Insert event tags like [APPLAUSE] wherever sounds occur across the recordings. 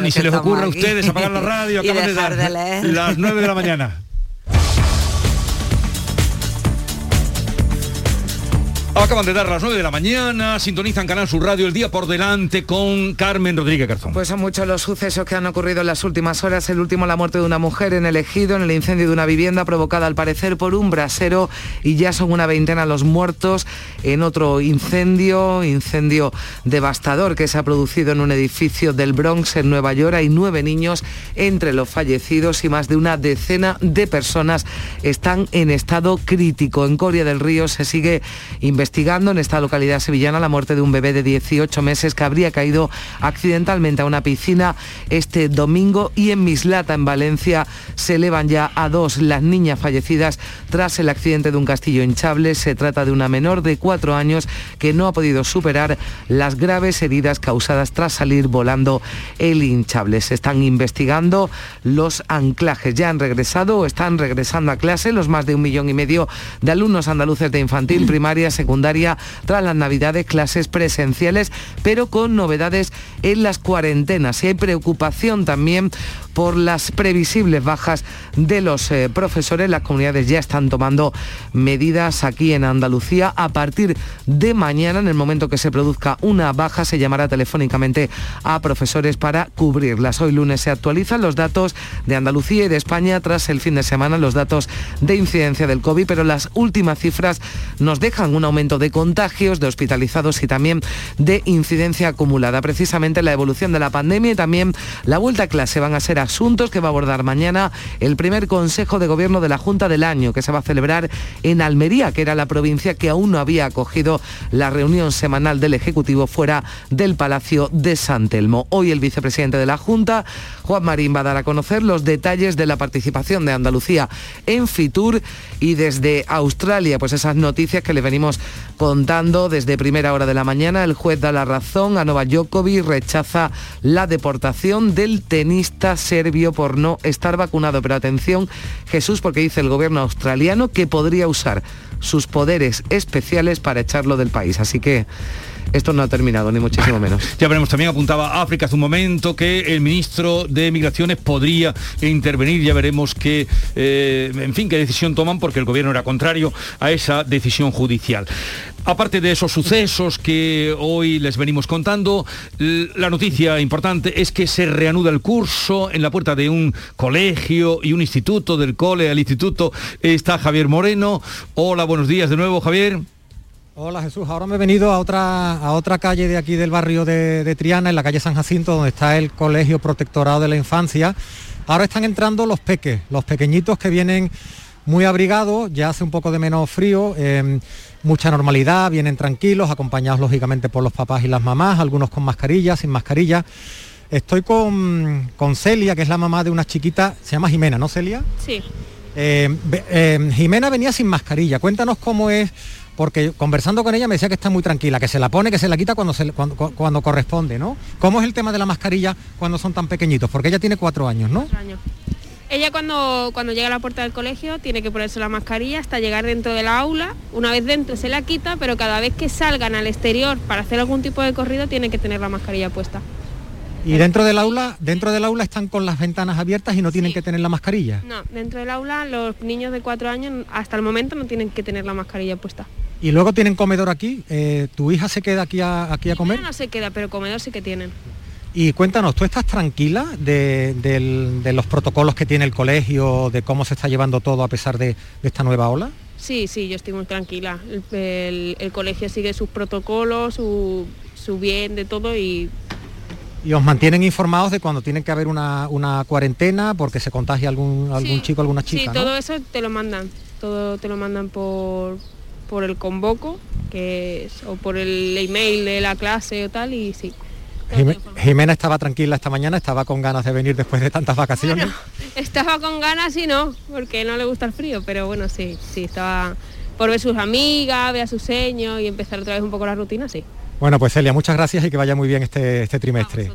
Ni se les ocurra a ustedes apagar la radio, [LAUGHS] acaban de dar las 9 de la mañana. Acaban de dar las 9 de la mañana, sintonizan Canal Sur Radio el día por delante con Carmen Rodríguez Garzón. Pues son muchos los sucesos que han ocurrido en las últimas horas. El último, la muerte de una mujer en el ejido, en el incendio de una vivienda provocada al parecer por un brasero y ya son una veintena los muertos en otro incendio, incendio devastador que se ha producido en un edificio del Bronx en Nueva York. Hay nueve niños entre los fallecidos y más de una decena de personas están en estado crítico. En Coria del Río se sigue investigando investigando en esta localidad sevillana la muerte de un bebé de 18 meses que habría caído accidentalmente a una piscina este domingo y en Mislata, en Valencia, se elevan ya a dos las niñas fallecidas tras el accidente de un castillo hinchable. Se trata de una menor de cuatro años que no ha podido superar las graves heridas causadas tras salir volando el hinchable. Se están investigando los anclajes. Ya han regresado o están regresando a clase los más de un millón y medio de alumnos andaluces de infantil, primaria, secundaria secundaria tras las navidades, clases presenciales, pero con novedades en las cuarentenas. Y hay preocupación también por las previsibles bajas de los eh, profesores. Las comunidades ya están tomando medidas aquí en Andalucía. A partir de mañana, en el momento que se produzca una baja, se llamará telefónicamente a profesores para cubrirlas. Hoy lunes se actualizan los datos de Andalucía y de España tras el fin de semana, los datos de incidencia del COVID, pero las últimas cifras nos dejan un aumento de contagios, de hospitalizados y también de incidencia acumulada. Precisamente la evolución de la pandemia y también la vuelta a clase van a ser asuntos que va a abordar mañana el primer Consejo de Gobierno de la Junta del Año, que se va a celebrar en Almería, que era la provincia que aún no había acogido la reunión semanal del Ejecutivo fuera del Palacio de San Telmo. Hoy el vicepresidente de la Junta, Juan Marín, va a dar a conocer los detalles de la participación de Andalucía en Fitur y desde Australia, pues esas noticias que le venimos contando desde primera hora de la mañana. El juez da la razón a Nova Djokovic, rechaza la deportación del tenista serbio por no estar vacunado. Pero atención, Jesús, porque dice el gobierno australiano que podría usar sus poderes especiales para echarlo del país. Así que esto no ha terminado, ni muchísimo menos. Ya veremos, también apuntaba África hace un momento que el ministro de Migraciones podría intervenir, ya veremos qué, eh, en fin, qué decisión toman, porque el gobierno era contrario a esa decisión judicial. Aparte de esos sucesos que hoy les venimos contando, la noticia importante es que se reanuda el curso en la puerta de un colegio y un instituto, del cole al instituto está Javier Moreno. Hola, buenos días de nuevo, Javier. Hola Jesús, ahora me he venido a otra, a otra calle de aquí del barrio de, Triana, en la calle San Jacinto, donde está el Colegio Protectorado de la Infancia. Ahora están entrando los peques, los pequeñitos que vienen muy abrigados, ya hace un poco de menos frío, em, mucha normalidad, vienen tranquilos, acompañados lógicamente por los papás y las mamás, algunos con mascarilla, sin mascarilla. Estoy con, con Celia, que es la mamá de una chiquita, se llama Jimena, ¿no Celia? Sí. Em, em, Jimena venía sin mascarilla, cuéntanos cómo es porque conversando con ella me decía que está muy tranquila, que se la pone, que se la quita cuando, cuando, corresponde, ¿no? ¿Cómo es el tema de la mascarilla cuando son tan pequeñitos? Porque ella tiene cuatro años, ¿no? Cuatro años. Ella cuando, cuando llega a la puerta del colegio tiene que ponerse la mascarilla hasta llegar dentro del aula. Una vez dentro se la quita, pero cada vez que salgan al exterior para hacer algún tipo de corrido tiene que tener la mascarilla puesta. ¿Y dentro del aula, dentro del aula están con las ventanas abiertas y no tienen que tener la mascarilla? No, dentro del aula los niños de cuatro años hasta el momento no tienen que tener la mascarilla puesta. Y luego tienen comedor aquí. Eh, ¿Tu hija se queda aquí a, aquí a comer? No, se queda, pero comedor sí que tienen. Y cuéntanos, ¿tú estás tranquila de, los protocolos que tiene el colegio, de cómo se está llevando todo a pesar de, esta nueva ola? Sí, sí, yo estoy muy tranquila. El, colegio sigue sus protocolos, su, su bien de todo y y os mantienen informados de cuando tienen que haber una, cuarentena porque se contagia algún, algún chico, alguna chica. Sí, todo eso te lo mandan, todo te lo mandan por, por el convoco, que es, o por el email de la clase o tal, y sí. Jimena estaba tranquila esta mañana, estaba con ganas de venir después de tantas vacaciones. [LAUGHS] estaba con ganas y no, porque no le gusta el frío, pero bueno, sí, sí, estaba por ver sus amigas, ver a sus seños y empezar otra vez un poco la rutina, sí. Bueno, pues Celia, muchas gracias y que vaya muy bien este, este trimestre.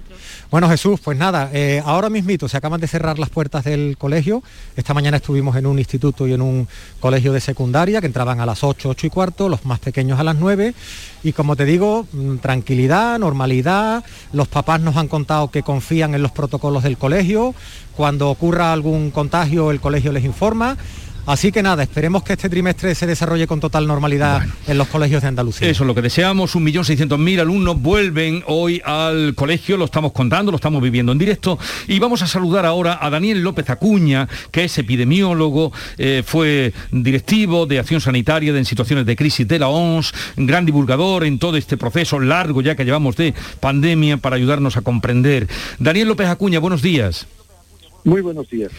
Bueno, Jesús, pues nada, eh, ahora mismito se acaban de cerrar las puertas del colegio. Esta mañana estuvimos en un instituto y en un colegio de secundaria que entraban a las 8, 8 y cuarto, los más pequeños a las 9. Y como te digo, mm, tranquilidad, normalidad. Los papás nos han contado que confían en los protocolos del colegio. Cuando ocurra algún contagio, el colegio les informa. Así que nada, esperemos que este trimestre se desarrolle con total normalidad en los colegios de Andalucía. Eso es lo que deseamos. Un millón seiscientos mil alumnos vuelven hoy al colegio, lo estamos contando, lo estamos viviendo en directo. Y vamos a saludar ahora a Daniel López Acuña, que es epidemiólogo, eh, fue directivo de acción sanitaria en situaciones de crisis de la OMS, gran divulgador en todo este proceso largo ya que llevamos de pandemia para ayudarnos a comprender. Daniel López Acuña, buenos días. Muy buenos días.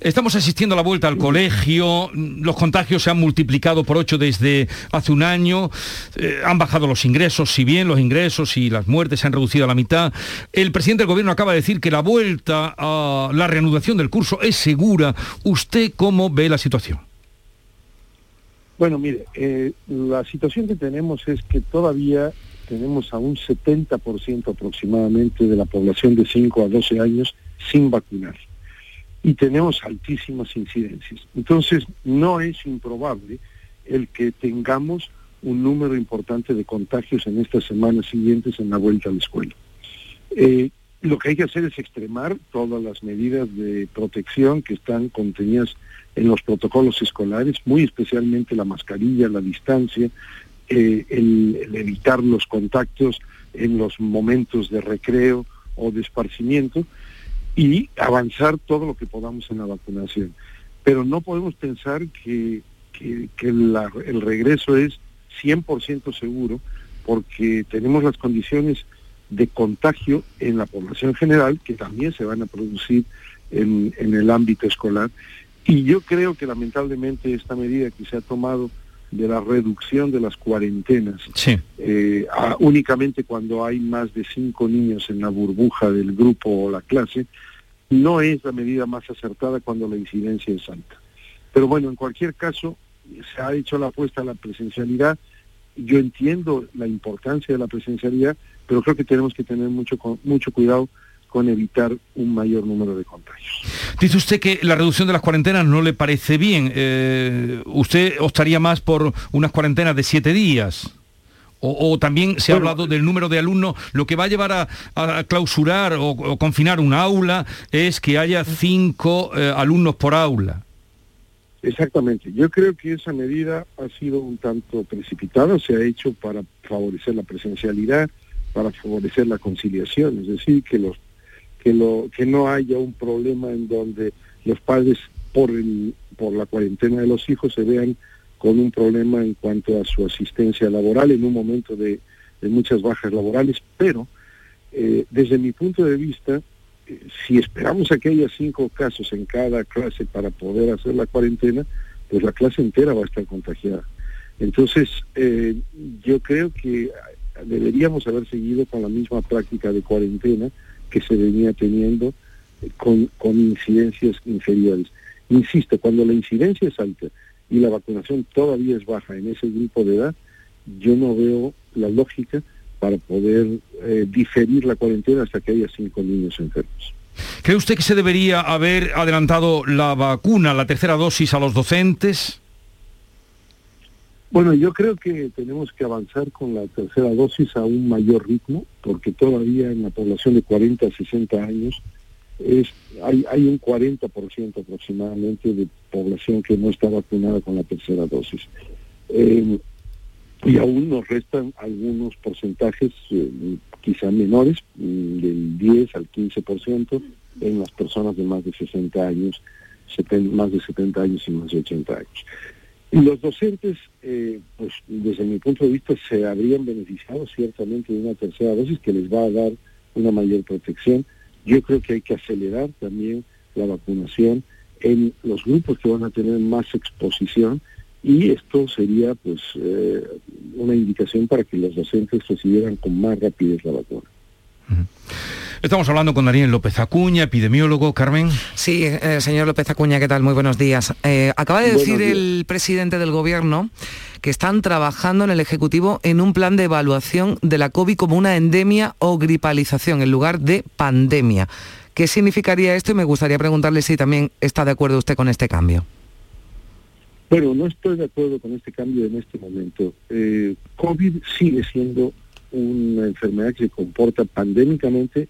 Estamos asistiendo a la vuelta al colegio, los contagios se han multiplicado por ocho desde hace un año, eh, han bajado los ingresos, si bien los ingresos y las muertes se han reducido a la mitad. El presidente del gobierno acaba de decir que la vuelta a la reanudación del curso es segura. ¿Usted cómo ve la situación? Bueno, mire, eh, la situación que tenemos es que todavía tenemos a un 70% aproximadamente de la población de 5 a 12 años sin vacunar y tenemos altísimas incidencias. Entonces, no es improbable el que tengamos un número importante de contagios en estas semanas siguientes en la vuelta a la escuela. Eh, lo que hay que hacer es extremar todas las medidas de protección que están contenidas en los protocolos escolares, muy especialmente la mascarilla, la distancia, eh, el evitar los contactos en los momentos de recreo o de esparcimiento, y avanzar todo lo que podamos en la vacunación. Pero no podemos pensar que, el regreso es 100% seguro porque tenemos las condiciones de contagio en la población general que también se van a producir en, el ámbito escolar. Y yo creo que lamentablemente esta medida que se ha tomado de la reducción de las cuarentenas, eh, únicamente cuando hay más de cinco niños en la burbuja del grupo o la clase, no es la medida más acertada cuando la incidencia es alta. Pero bueno, en cualquier caso, se ha hecho la apuesta a la presencialidad. Yo entiendo la importancia de la presencialidad, pero creo que tenemos que tener mucho, mucho cuidado con evitar un mayor número de contagios. Dice usted que la reducción de las cuarentenas no le parece bien. Eh, ¿Usted optaría más por unas cuarentenas de siete días? O, también se ha hablado del número de alumnos. Lo que va a llevar a, clausurar o, confinar un aula es que haya cinco eh, alumnos por aula. Exactamente. Yo creo que esa medida ha sido un tanto precipitada. Se ha hecho para favorecer la presencialidad, para favorecer la conciliación. Es decir, que los que, lo, que no haya un problema en donde los padres por, la cuarentena de los hijos se vean con un problema en cuanto a su asistencia laboral en un momento de, muchas bajas laborales, pero eh, desde mi punto de vista, eh, si esperamos a que haya cinco casos en cada clase para poder hacer la cuarentena, pues la clase entera va a estar contagiada. Entonces, eh, yo creo que deberíamos haber seguido con la misma práctica de cuarentena que se venía teniendo con, con incidencias inferiores. Insisto, cuando la incidencia es alta y la vacunación todavía es baja en ese grupo de edad, yo no veo la lógica para poder eh, diferir la cuarentena hasta que haya cinco niños enfermos. ¿Cree usted que se debería haber adelantado la vacuna, la tercera dosis a los docentes? Bueno, yo creo que tenemos que avanzar con la tercera dosis a un mayor ritmo, porque todavía en la población de 40 a 60 años es, hay, un 40% aproximadamente de población que no está vacunada con la tercera dosis. Eh, y aún nos restan algunos porcentajes eh, quizá menores, mm, del 10 al 15% en las personas de más de 60 años, más de 70 años y más de 80 años. Los docentes, eh, pues desde mi punto de vista, se habrían beneficiado ciertamente de una tercera dosis que les va a dar una mayor protección yo creo que hay que acelerar también la vacunación en los grupos que van a tener más exposición y esto sería pues eh, una indicación para que los docentes recibieran con más rapidez la vacuna. Estamos hablando con Daniel López Acuña, epidemiólogo. Carmen. Sí, eh, señor López Acuña, ¿qué tal? Muy buenos días. Eh, acaba de decir el presidente del Gobierno que están trabajando en el Ejecutivo en un plan de evaluación de la COVID como una endemia o gripalización en lugar de pandemia. ¿Qué significaría esto? Y me gustaría preguntarle si también está de acuerdo usted con este cambio. Bueno, no estoy de acuerdo con este cambio en este momento. Eh, COVID sigue siendo una enfermedad que se comporta pandémicamente,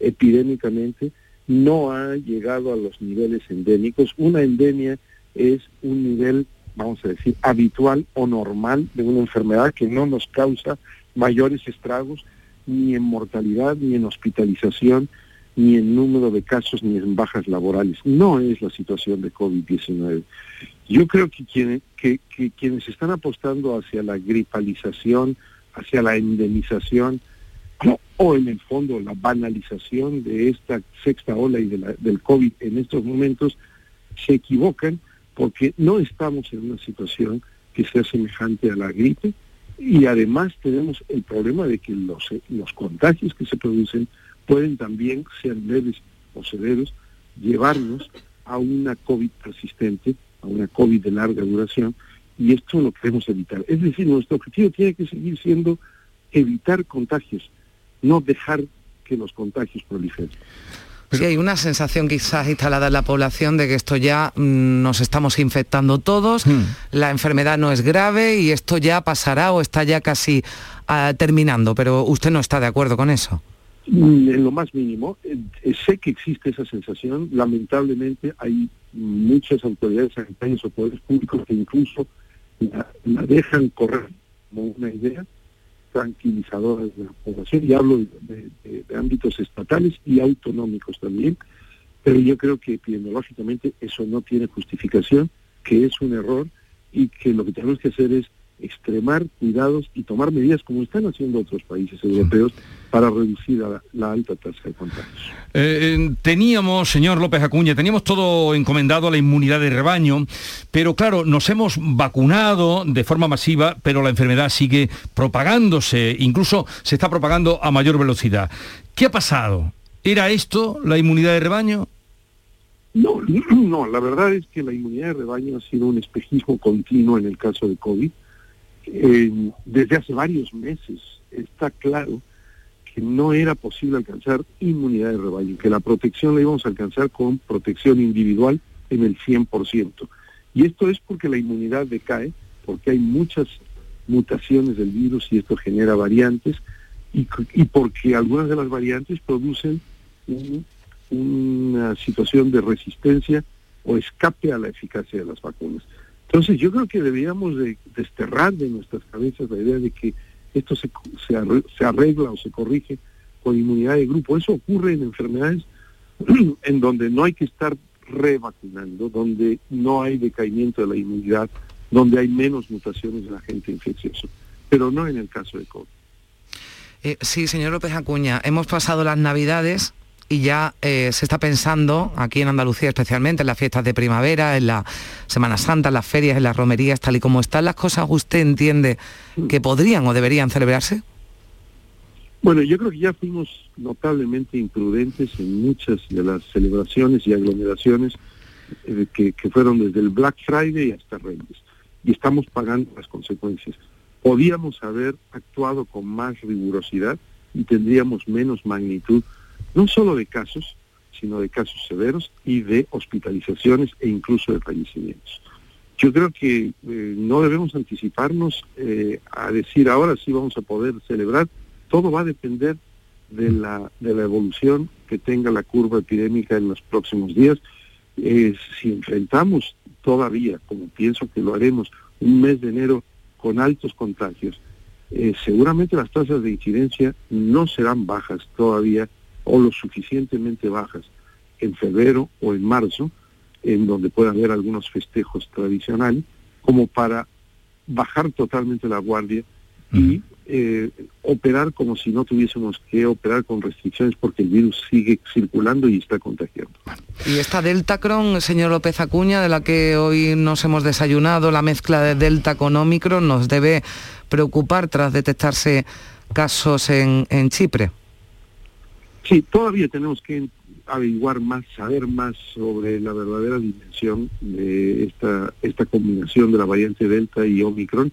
epidémicamente, no ha llegado a los niveles endémicos. Una endemia es un nivel, vamos a decir, habitual o normal de una enfermedad que no nos causa mayores estragos ni en mortalidad, ni en hospitalización, ni en número de casos, ni en bajas laborales. No es la situación de COVID-19. Yo creo que, que quienes están apostando hacia la gripalización, hacia la endemización o en el fondo la banalización de esta sexta ola y del COVID en estos momentos, se equivocan porque no estamos en una situación que sea semejante a la gripe y además tenemos el problema de que los, los contagios que se producen pueden también ser leves o severos, llevarnos a una COVID persistente, a una COVID de larga duración, y esto lo queremos evitar. Es decir, nuestro objetivo tiene que seguir siendo evitar contagios, no dejar que los contagios proliferen. Sí, hay una sensación quizás instalada en la población de que esto ya mm, nos estamos infectando todos, hmm. la enfermedad no es grave y esto ya pasará o está ya casi ah, terminando, pero usted no está de acuerdo con eso. Mm, en lo más mínimo, eh, eh, sé que existe esa sensación, lamentablemente hay muchas autoridades sanitarias o poderes públicos que incluso la, dejan correr como una idea tranquilizadora de la población, y hablo de, ámbitos estatales y autonómicos también, pero yo creo que epidemiológicamente eso no tiene justificación, que es un error y que lo que tenemos que hacer es extremar cuidados y tomar medidas como están haciendo otros países europeos para reducir la, alta tasa de contagios. Eh, eh, teníamos, señor López Acuña, teníamos todo encomendado a la inmunidad de rebaño, pero claro, nos hemos vacunado de forma masiva, pero la enfermedad sigue propagándose, incluso se está propagando a mayor velocidad. ¿Qué ha pasado? ¿Era esto la inmunidad de rebaño? No, [CLEARS THROAT] no, la verdad es que la inmunidad de rebaño ha sido un espejismo continuo en el caso de COVID desde hace varios meses está claro que no era posible alcanzar inmunidad de rebaño, que la protección la íbamos a alcanzar con protección individual en el 100%. Y esto es porque la inmunidad decae, porque hay muchas mutaciones del virus y esto genera variantes, y, porque algunas de las variantes producen una situación de resistencia o escape a la eficacia de las vacunas. Entonces yo creo que deberíamos de desterrar de nuestras cabezas la idea de que esto se, se, arregla o se corrige con inmunidad de grupo. Eso ocurre en enfermedades [CLEARS THROAT] en donde no hay que estar revacunando, donde no hay decaimiento de la inmunidad, donde hay menos mutaciones de la gente infeccioso, pero no en el caso de COVID. Eh, sí, señor López Acuña, hemos pasado las Navidades y ya eh, se está pensando, aquí en Andalucía especialmente, en las fiestas de primavera, en la Semana Santa, en las ferias, en las romerías, tal y como están las cosas, ¿usted entiende que podrían o deberían celebrarse? Bueno, yo creo que ya fuimos notablemente imprudentes en muchas de las celebraciones y aglomeraciones eh, que, que, fueron desde el Black Friday hasta Reyes. Y estamos pagando las consecuencias. Podíamos haber actuado con más rigurosidad y tendríamos menos magnitud no solo de casos, sino de casos severos y de hospitalizaciones e incluso de fallecimientos. Yo creo que eh, no debemos anticiparnos eh, a decir ahora sí vamos a poder celebrar. Todo va a depender de la, de la evolución que tenga la curva epidémica en los próximos días. Eh, si enfrentamos todavía, como pienso que lo haremos, un mes de enero con altos contagios, seguramente las tasas de incidencia no serán bajas todavía o lo suficientemente bajas en febrero o en marzo, en donde pueda haber algunos festejos tradicionales, como para bajar totalmente la guardia y eh, operar como si no tuviésemos que operar con restricciones porque el virus sigue circulando y está contagiando. Y esta Delta Cron, señor López Acuña, de la que hoy nos hemos desayunado, la mezcla de Delta con Omicron, nos debe preocupar tras detectarse casos en, en Chipre. Sí, todavía tenemos que averiguar más, saber más sobre la verdadera dimensión de esta, esta combinación de la variante Delta y Omicron.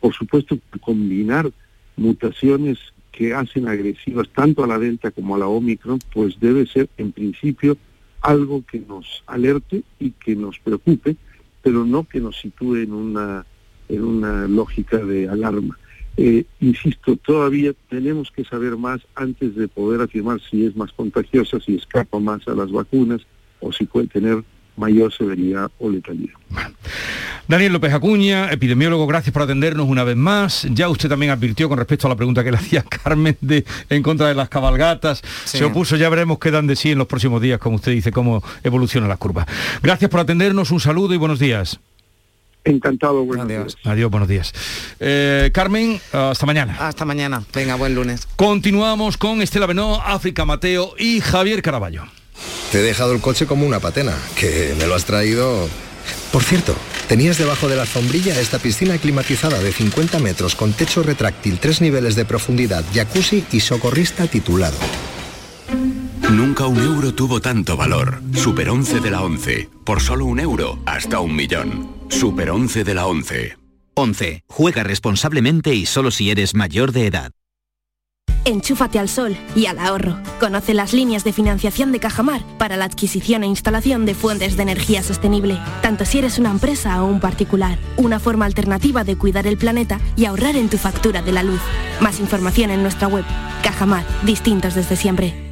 Por supuesto, combinar mutaciones que hacen agresivas tanto a la Delta como a la Omicron, pues debe ser en principio algo que nos alerte y que nos preocupe, pero no que nos sitúe en una, en una lógica de alarma. Eh, insisto, todavía tenemos que saber más antes de poder afirmar si es más contagiosa, si escapa más a las vacunas o si puede tener mayor severidad o letalidad. Daniel López Acuña, epidemiólogo, gracias por atendernos una vez más. Ya usted también advirtió con respecto a la pregunta que le hacía [LAUGHS] Carmen de, en contra de las cabalgatas. Se opuso, ya veremos qué dan de sí en los próximos días, como usted dice, cómo evoluciona la curva. Gracias por atendernos, un saludo y buenos días. Encantado, buenos Adiós. días. Adiós, buenos días. Eh, Carmen, hasta mañana. Hasta mañana. Venga, buen lunes. Continuamos con Estela Benó, África Mateo y Javier Caraballo. Te he dejado el coche como una patena, que me lo has traído... Por cierto, tenías debajo de la sombrilla esta piscina climatizada de 50 metros con techo retráctil, tres niveles de profundidad, jacuzzi y socorrista titulado. Nunca un euro tuvo tanto valor. Super 11 de la 11. Por solo un euro, hasta un millón. Super 11 de la 11. 11. Juega responsablemente y solo si eres mayor de edad. Enchúfate al sol y al ahorro. Conoce las líneas de financiación de Cajamar para la adquisición e instalación de fuentes de energía sostenible, tanto si eres una empresa o un particular. Una forma alternativa de cuidar el planeta y ahorrar en tu factura de la luz. Más información en nuestra web. Cajamar, distintos desde siempre.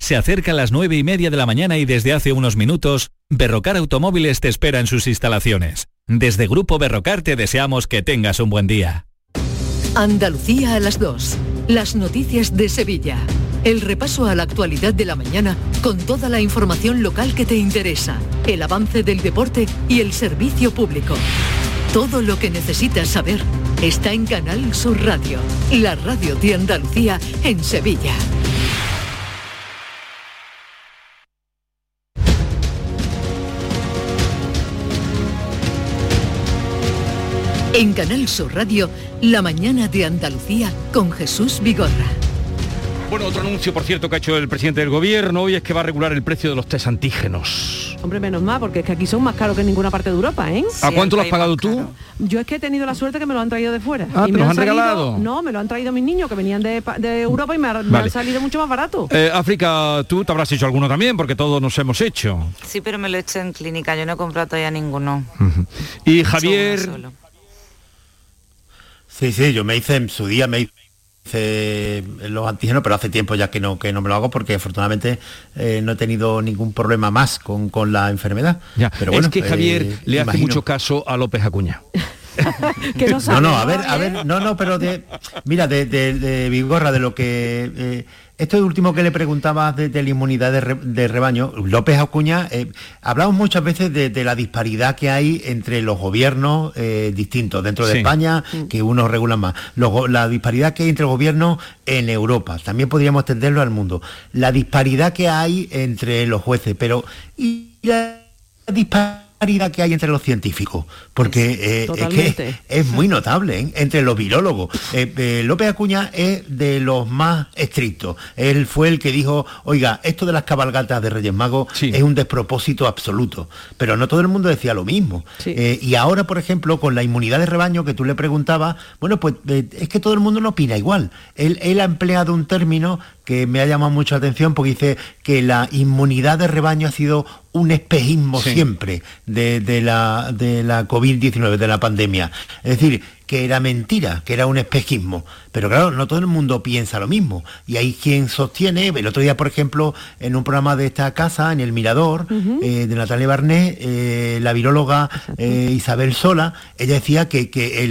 Se acerca a las 9 y media de la mañana y desde hace unos minutos, Berrocar Automóviles te espera en sus instalaciones. Desde Grupo Berrocar te deseamos que tengas un buen día. Andalucía a las 2. Las noticias de Sevilla. El repaso a la actualidad de la mañana con toda la información local que te interesa, el avance del deporte y el servicio público. Todo lo que necesitas saber está en Canal Sur Radio, la radio de Andalucía en Sevilla. En Canal Sur Radio, La mañana de Andalucía con Jesús Vigorra. Bueno, otro anuncio, por cierto, que ha hecho el presidente del gobierno hoy es que va a regular el precio de los test antígenos. Hombre, menos mal, porque es que aquí son más caros que en ninguna parte de Europa, ¿eh? ¿A cuánto lo has pagado tú? Yo es que he tenido la suerte que me lo han traído de fuera. Ah, y ¿te me los han regalado? No, me lo han traído mis niños que venían de, de Europa y me, ha- me han salido mucho más barato. Eh, África, tú te habrás hecho alguno también, porque todos nos hemos hecho. Sí, pero me lo he hecho en clínica, yo no he comprado todavía ninguno. Y Javier, Sí, sí, yo me hice en su día, me hice los antígenos, pero hace tiempo ya que no, que no me lo hago porque afortunadamente eh, no he tenido ningún problema más con, con la enfermedad. ya, pero bueno, es que Javier eh, le hace imagino. mucho caso a López Acuña. [LAUGHS] que no, No, no, a ver, a ver, no, no, pero de, mira, de, de, de Vigorra, de lo que... eh, esto último que le preguntaba de, de la inmunidad de, re- de rebaño, López Acuña, eh, hablamos muchas veces de, de la disparidad que hay entre los gobiernos eh, distintos dentro de Sí. España, que unos regulan más. Los la disparidad que hay entre gobiernos en Europa, también podríamos extenderlo al mundo. La disparidad que hay entre los jueces, pero ¿y la disparidad que hay entre los científicos? Porque eh, es que Totalmente. es muy notable ¿eh? entre los virólogos. Eh, eh, López Acuña es de los más estrictos. Él fue el que dijo, oiga, esto de las cabalgatas de Reyes Magos es un despropósito absoluto. Pero no todo el mundo decía lo mismo. Eh, y ahora, por ejemplo, con la inmunidad de rebaño que tú le preguntabas, bueno, pues eh, es que todo el mundo no opina igual. Él, él ha empleado un término que me ha llamado mucho la atención porque dice que la inmunidad de rebaño ha sido un espejismo Sí. siempre de, de la, de la COVID-19, de la pandemia. Es decir, que era mentira, que era un espejismo. Pero claro, no todo el mundo piensa lo mismo. Y hay quien sostiene, el otro día, por ejemplo, en un programa de esta casa, en El Mirador, eh, de Natalia Barnés, eh, la viróloga eh, Isabel Sola, ella decía que, que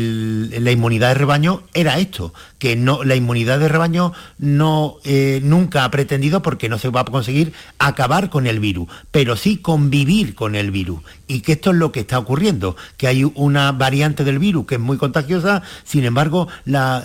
la inmunidad de rebaño era esto, que no, la inmunidad de rebaño no, nunca ha pretendido, porque no se va a conseguir, acabar con el virus, pero sí convivir con el virus. Y que esto es lo que está ocurriendo, que hay una variante del virus que es muy contagiosa, sin embargo, la,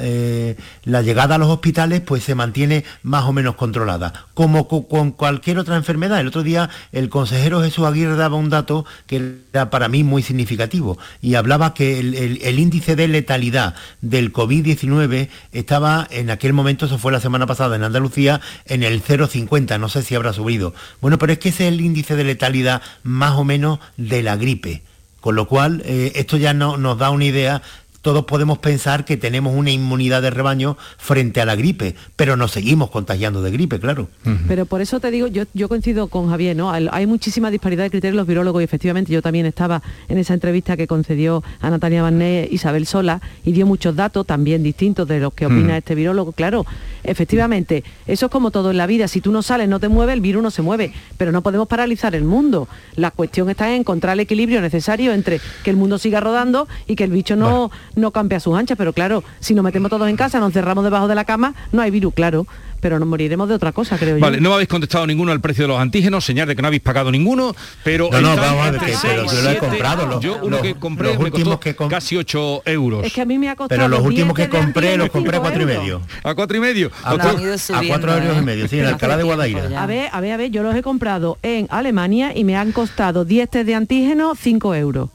eh, llegada a los hospitales pues se mantiene más o menos controlada, como con cualquier otra enfermedad. El otro día el consejero Jesús Aguirre daba un dato que era para mí muy significativo y hablaba que el, índice de letalidad del COVID-19 estaba en aquel momento, eso fue la semana pasada en Andalucía, en el 0,50, no sé si habrá subido. Bueno, pero es que ese es el índice de letalidad más o menos de la gripe. Con lo cual, eh, esto ya no, nos da una idea todos podemos pensar que tenemos una inmunidad de rebaño frente a la gripe, pero nos seguimos contagiando de gripe, claro. Pero por eso te digo, yo, yo coincido con Javier, ¿no? Hay muchísima disparidad de criterios los virólogos y efectivamente yo también estaba en esa entrevista que concedió a Natalia Barné Isabel Sola y dio muchos datos también distintos de los que opina este virólogo. Claro, efectivamente, eso es como todo en la vida. Si tú no sales, no te mueves, el virus no se mueve, pero no podemos paralizar el mundo. La cuestión está en encontrar el equilibrio necesario entre que el mundo siga rodando y que el bicho no no cambia a sus anchas, pero claro, si nos metemos todos en casa, nos cerramos debajo de la cama, no hay virus, claro pero nos moriremos de otra cosa, creo yo. Vale, no habéis contestado ninguno al precio de los antígenos, señal de que no habéis pagado ninguno, pero... No, no, vamos a ver, pero yo lo he comprado. yo uno que compré me costó que casi 8 euros. Es que a mí me ha costado... Pero los últimos que compré los compré a cuatro y medio. ¿A cuatro y medio? A, cuatro euros y medio, sí, en Alcalá de Guadaira. A ver, a ver, a ver, yo los he comprado en Alemania y me han costado 10 test de antígeno 5 euros.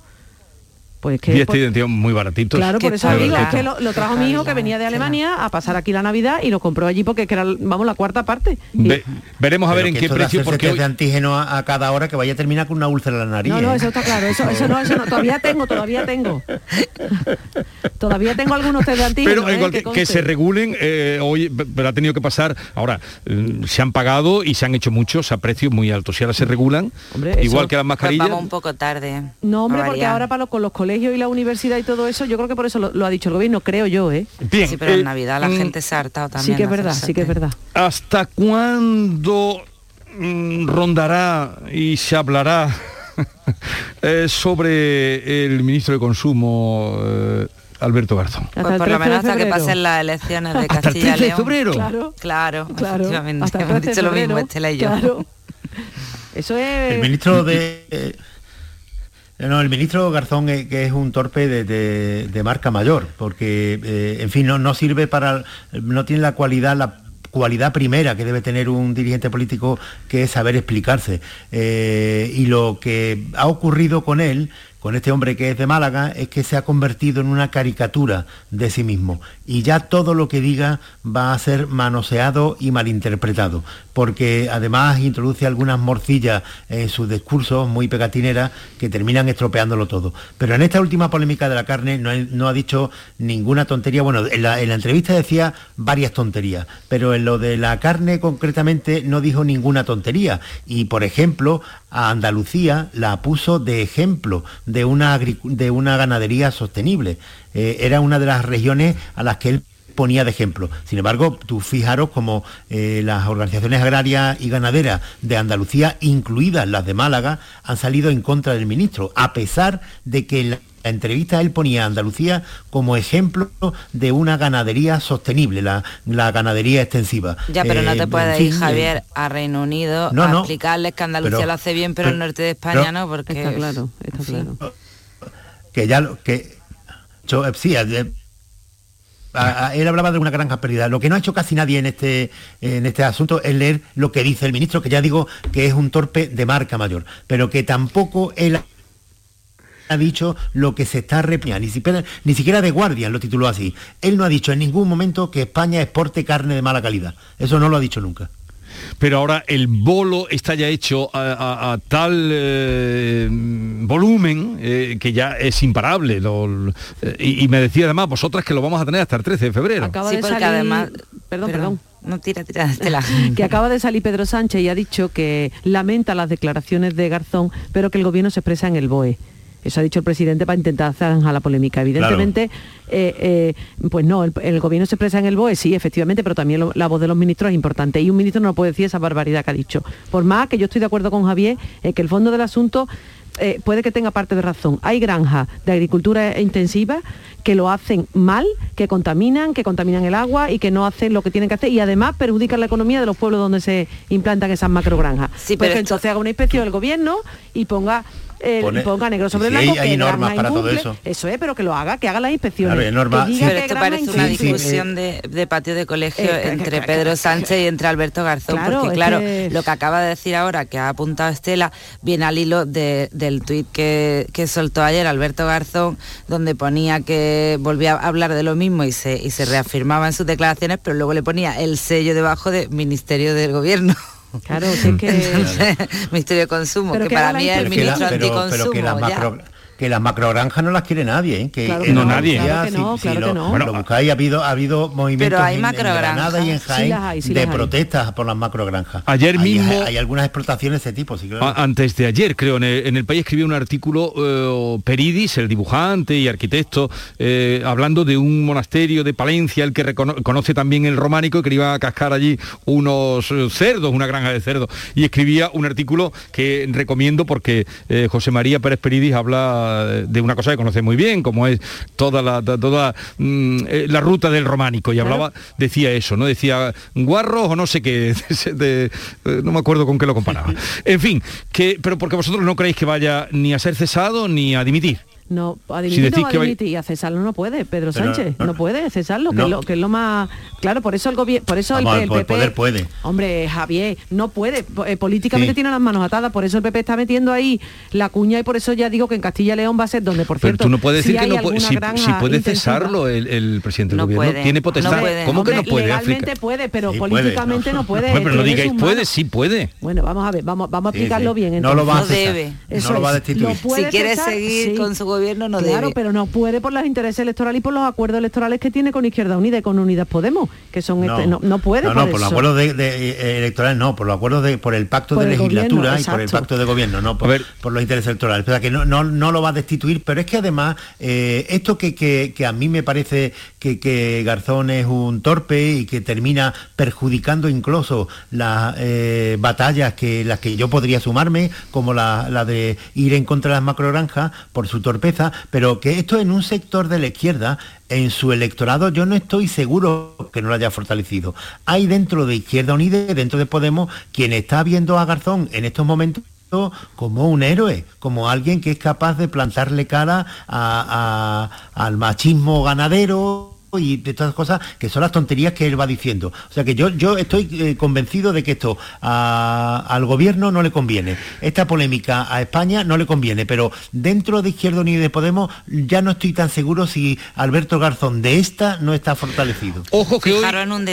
Pues que, y este muy baratito. Claro, por eso digo, es que lo, trajo mi hijo que venía de Alemania a pasar aquí la Navidad y lo compró allí porque era, vamos, la cuarta parte. veremos a ver en qué precio. Porque hoy... de antígeno a, cada hora que vaya a terminar con una úlcera en la nariz. No, no, ¿eh? eso está claro. Eso, eso no, eso no. Todavía tengo, todavía tengo. [LAUGHS] todavía tengo algunos test de antígeno. Pero ¿eh? que, se regulen, eh, hoy pero ha tenido que pasar. Ahora, mm, se han pagado y se han hecho muchos a precios muy altos. Si ahora se regulan, igual que las mascarillas. vamos un poco tarde. No, hombre, porque ahora para con los colegios y la universidad y todo eso, yo creo que por eso lo, ha dicho el gobierno, creo yo, ¿eh? Bien, sí, pero en eh, Navidad la mm, gente se ha hartado también. Sí que es verdad, sí que es verdad. ¿Hasta cuándo mm, rondará y se hablará [LAUGHS] eh, sobre el ministro de Consumo? Eh, Alberto Garzón. Pues por lo menos hasta que pasen las elecciones de [LAUGHS] Castilla y León. de febrero? Claro, claro, claro efectivamente. Hemos dicho lo mismo, Estela y yo. Claro. [LAUGHS] Eso es... El ministro de... No, el ministro Garzón, eh, que es un torpe de, marca mayor, porque, eh, en fin, no, no sirve para, no tiene la cualidad, la cualidad primera que debe tener un dirigente político, que es saber explicarse. Eh, y lo que ha ocurrido con él con este hombre que es de Málaga es que se ha convertido en una caricatura de sí mismo. Y ya todo lo que diga va a ser manoseado y malinterpretado, porque además introduce algunas morcillas en sus discursos muy pegatineras que terminan estropeándolo todo. Pero en esta última polémica de la carne no, ha dicho ninguna tontería, bueno, en la, en la entrevista decía varias tonterías, pero en lo de la carne concretamente no dijo ninguna tontería. Y por ejemplo a Andalucía la puso de ejemplo de una, de una ganadería sostenible. Eh, era una de las regiones a las que él ponía de ejemplo. Sin embargo, tú fijaros como eh, las organizaciones agrarias y ganaderas de Andalucía, incluidas las de Málaga, han salido en contra del ministro, a pesar de que la entrevista él ponía a Andalucía como ejemplo de una ganadería sostenible, la, ganadería extensiva. Ya, pero no te eh, puedes ir, Javier, a Reino Unido a explicarles que Andalucía lo hace bien, pero, el norte de España no, porque... Está claro, está claro. Que ya lo que yo, eh, sí, eh, él hablaba de una granja pérdida. Lo que no ha hecho casi nadie en este, en este asunto es leer lo que dice el ministro, que ya digo que es un torpe de marca mayor, pero que tampoco él ha dicho lo que se está repiando, ni siquiera, ni siquiera de guardia lo tituló así. Él no ha dicho en ningún momento que España exporte carne de mala calidad. Eso no lo ha dicho nunca pero ahora el bolo está ya hecho a, tal eh, volumen eh, que ya es imparable. Eh, y, me decía además vosotras que lo vamos a tener hasta el 13 de febrero. Acaba de salir... además... Perdón, perdón. No tira, tira, [LAUGHS] que acaba de salir Pedro Sánchez y ha dicho que lamenta las declaraciones de Garzón, pero que el gobierno se expresa en el BOE. Eso ha dicho el presidente para intentar zanjar la polémica. Evidentemente, eh, eh, pues no, el, gobierno se expresa en el BOE, sí, efectivamente, pero también la voz de los ministros es importante. Y un ministro no puede decir esa barbaridad que ha dicho. Por más que yo estoy de acuerdo con Javier, que el fondo del asunto eh, puede que tenga parte de razón. Hay granjas de agricultura intensiva que lo hacen mal, que contaminan, que contaminan el agua y que no hacen lo que tienen que hacer y además perjudican la economía de los pueblos donde se implantan esas macrogranjas. Sí, pues pero entonces haga una inspección del gobierno y ponga eh, ponga negro sobre blanco. Hay, hay normas para todo eso. Eso es, pero que lo haga, que haga las inspecciones. pero esto parece una discusión de, patio de colegio eh, entre Pedro Sánchez y entre Alberto Garzón, porque claro, lo que acaba de decir ahora, que ha apuntado Estela, viene al hilo del tuit que, soltó ayer Alberto Garzón, donde ponía que volvía a hablar de lo mismo y se, y se reafirmaba en sus declaraciones, pero luego le ponía el sello debajo de Ministerio del Gobierno. Claro, que... [LAUGHS] Ministerio de Consumo, que, para mí es el ministro anticonsumo. que que las macrogranjas no las quiere nadie, ¿eh? que no nadie. Claro que no, claro que no. Bueno, lo buscáis, ha habido, ha habido movimientos en, Granada y en Jaén de protestas por las macrogranjas. Ayer mismo... Hay algunas explotaciones de ese tipo, sí, Antes de ayer, creo, en el, país escribió un artículo eh, Peridis, el dibujante y arquitecto, eh, hablando de un monasterio de Palencia, el que conoce también el románico, que iba a cascar allí unos cerdos, una granja de cerdos, y escribía un artículo que recomiendo porque José María Pérez Peridis habla de una cosa que conoce muy bien, como es toda la, toda, mm, eh, la ruta del románico. Y hablaba, decía eso, ¿no? Decía guarros o no sé qué, [LAUGHS] eh, no me acuerdo con qué lo comparaba. [LAUGHS] En fin, que, pero porque vosotros no creéis que vaya ni a ser cesado ni a dimitir. No, a dimitir no va a dimitir y a cesarlo no puede, Pedro Sánchez, no, puede cesarlo, que, es lo, que es lo más... Claro, por eso el gobierno, por eso el, PP... poder puede. Hombre, Javier, no puede, eh, políticamente tiene las manos atadas, por eso el PP está metiendo ahí la cuña y por eso ya digo que en Castilla y León va a ser donde, por cierto... Pero tú no puedes decir que no puede, si, puede cesarlo el, presidente del gobierno, tiene potestad. ¿Cómo que no puede? Legalmente puede, pero políticamente no, puede. Bueno, pero no digáis puede, sí puede. Bueno, vamos a ver, vamos, vamos a explicarlo bien. no lo va a debe. No lo va a destituir. Si quiere seguir con su gobierno, no debe pero no puede por los intereses electorales y por los acuerdos electorales que tiene con Izquierda Unida y con Unidas Podemos, que son no, este, no, puede. No, por no, por los acuerdos de, eh, electorales no, por los acuerdos de, por el pacto de legislatura y por el pacto de gobierno, no por, por los intereses electorales. O sea, que no, no, no lo va a destituir, pero es que además, eh, esto que, que, a mí me parece que, que, Garzón es un torpe y que termina perjudicando incluso las eh, batallas que las que yo podría sumarme, como la, la de ir en contra de las macrogranjas por su pero que esto en un sector de la izquierda, en su electorado, yo no estoy seguro que no lo haya fortalecido. Hay dentro de Izquierda Unida dentro de Podemos quien está viendo a Garzón en estos momentos como un héroe, como alguien que es capaz de plantarle cara al machismo ganadero, y de todas cosas que son las tonterías que él va diciendo. O sea que yo, yo estoy eh, convencido de que esto al gobierno no le conviene. Esta polémica a España no le conviene, pero dentro de Izquierda Unida y de Podemos ya no estoy tan seguro si Alberto Garzón de esta no está fortalecido. Ojo que hoy,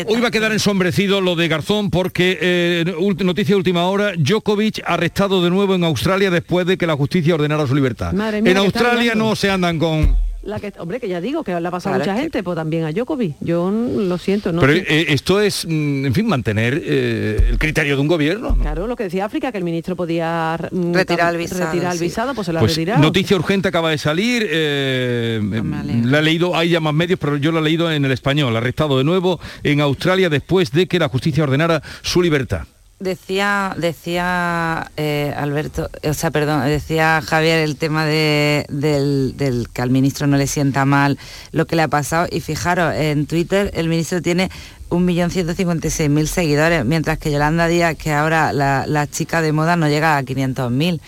hoy va a quedar ensombrecido lo de Garzón porque eh, noticia de última hora, Djokovic arrestado de nuevo en Australia después de que la justicia ordenara su libertad. en Australia no se andan con la que, hombre, que ya digo, que le ha pasado a mucha gente, pues también a Djokovic. Yo lo siento, ¿no? Pero eh, esto es, mm, en fin, mantener eh, el criterio de un gobierno. Claro, lo que decía África, que el ministro podía mm, retirar el visado, retirar el visado pues se lo ha pues retirado. Noticia urgente acaba de salir, eh, la he leído, hay ya más medios, pero yo la he leído en el español, arrestado de nuevo en Australia después de que la justicia ordenara su libertad. Decía, decía eh, Alberto, o sea, perdón, decía Javier el tema de, del, que al ministro no le sienta mal lo que le ha pasado. Y fijaros, en Twitter el ministro tiene 1.156.000 seguidores, mientras que Yolanda Díaz, que ahora la, la chica de moda, no llega a 500.000.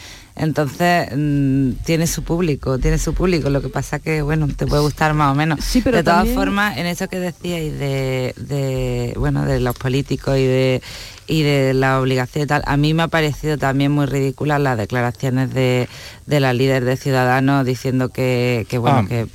Entonces mm, tiene su público, tiene su público. Lo que pasa que bueno, te puede gustar más o menos. Sí, pero de todas formas, en eso que decíais de, de bueno de los políticos y de y de la obligación y tal, a mí me ha parecido también muy ridícula las declaraciones de, de la líder de Ciudadanos diciendo que, bueno, ah. que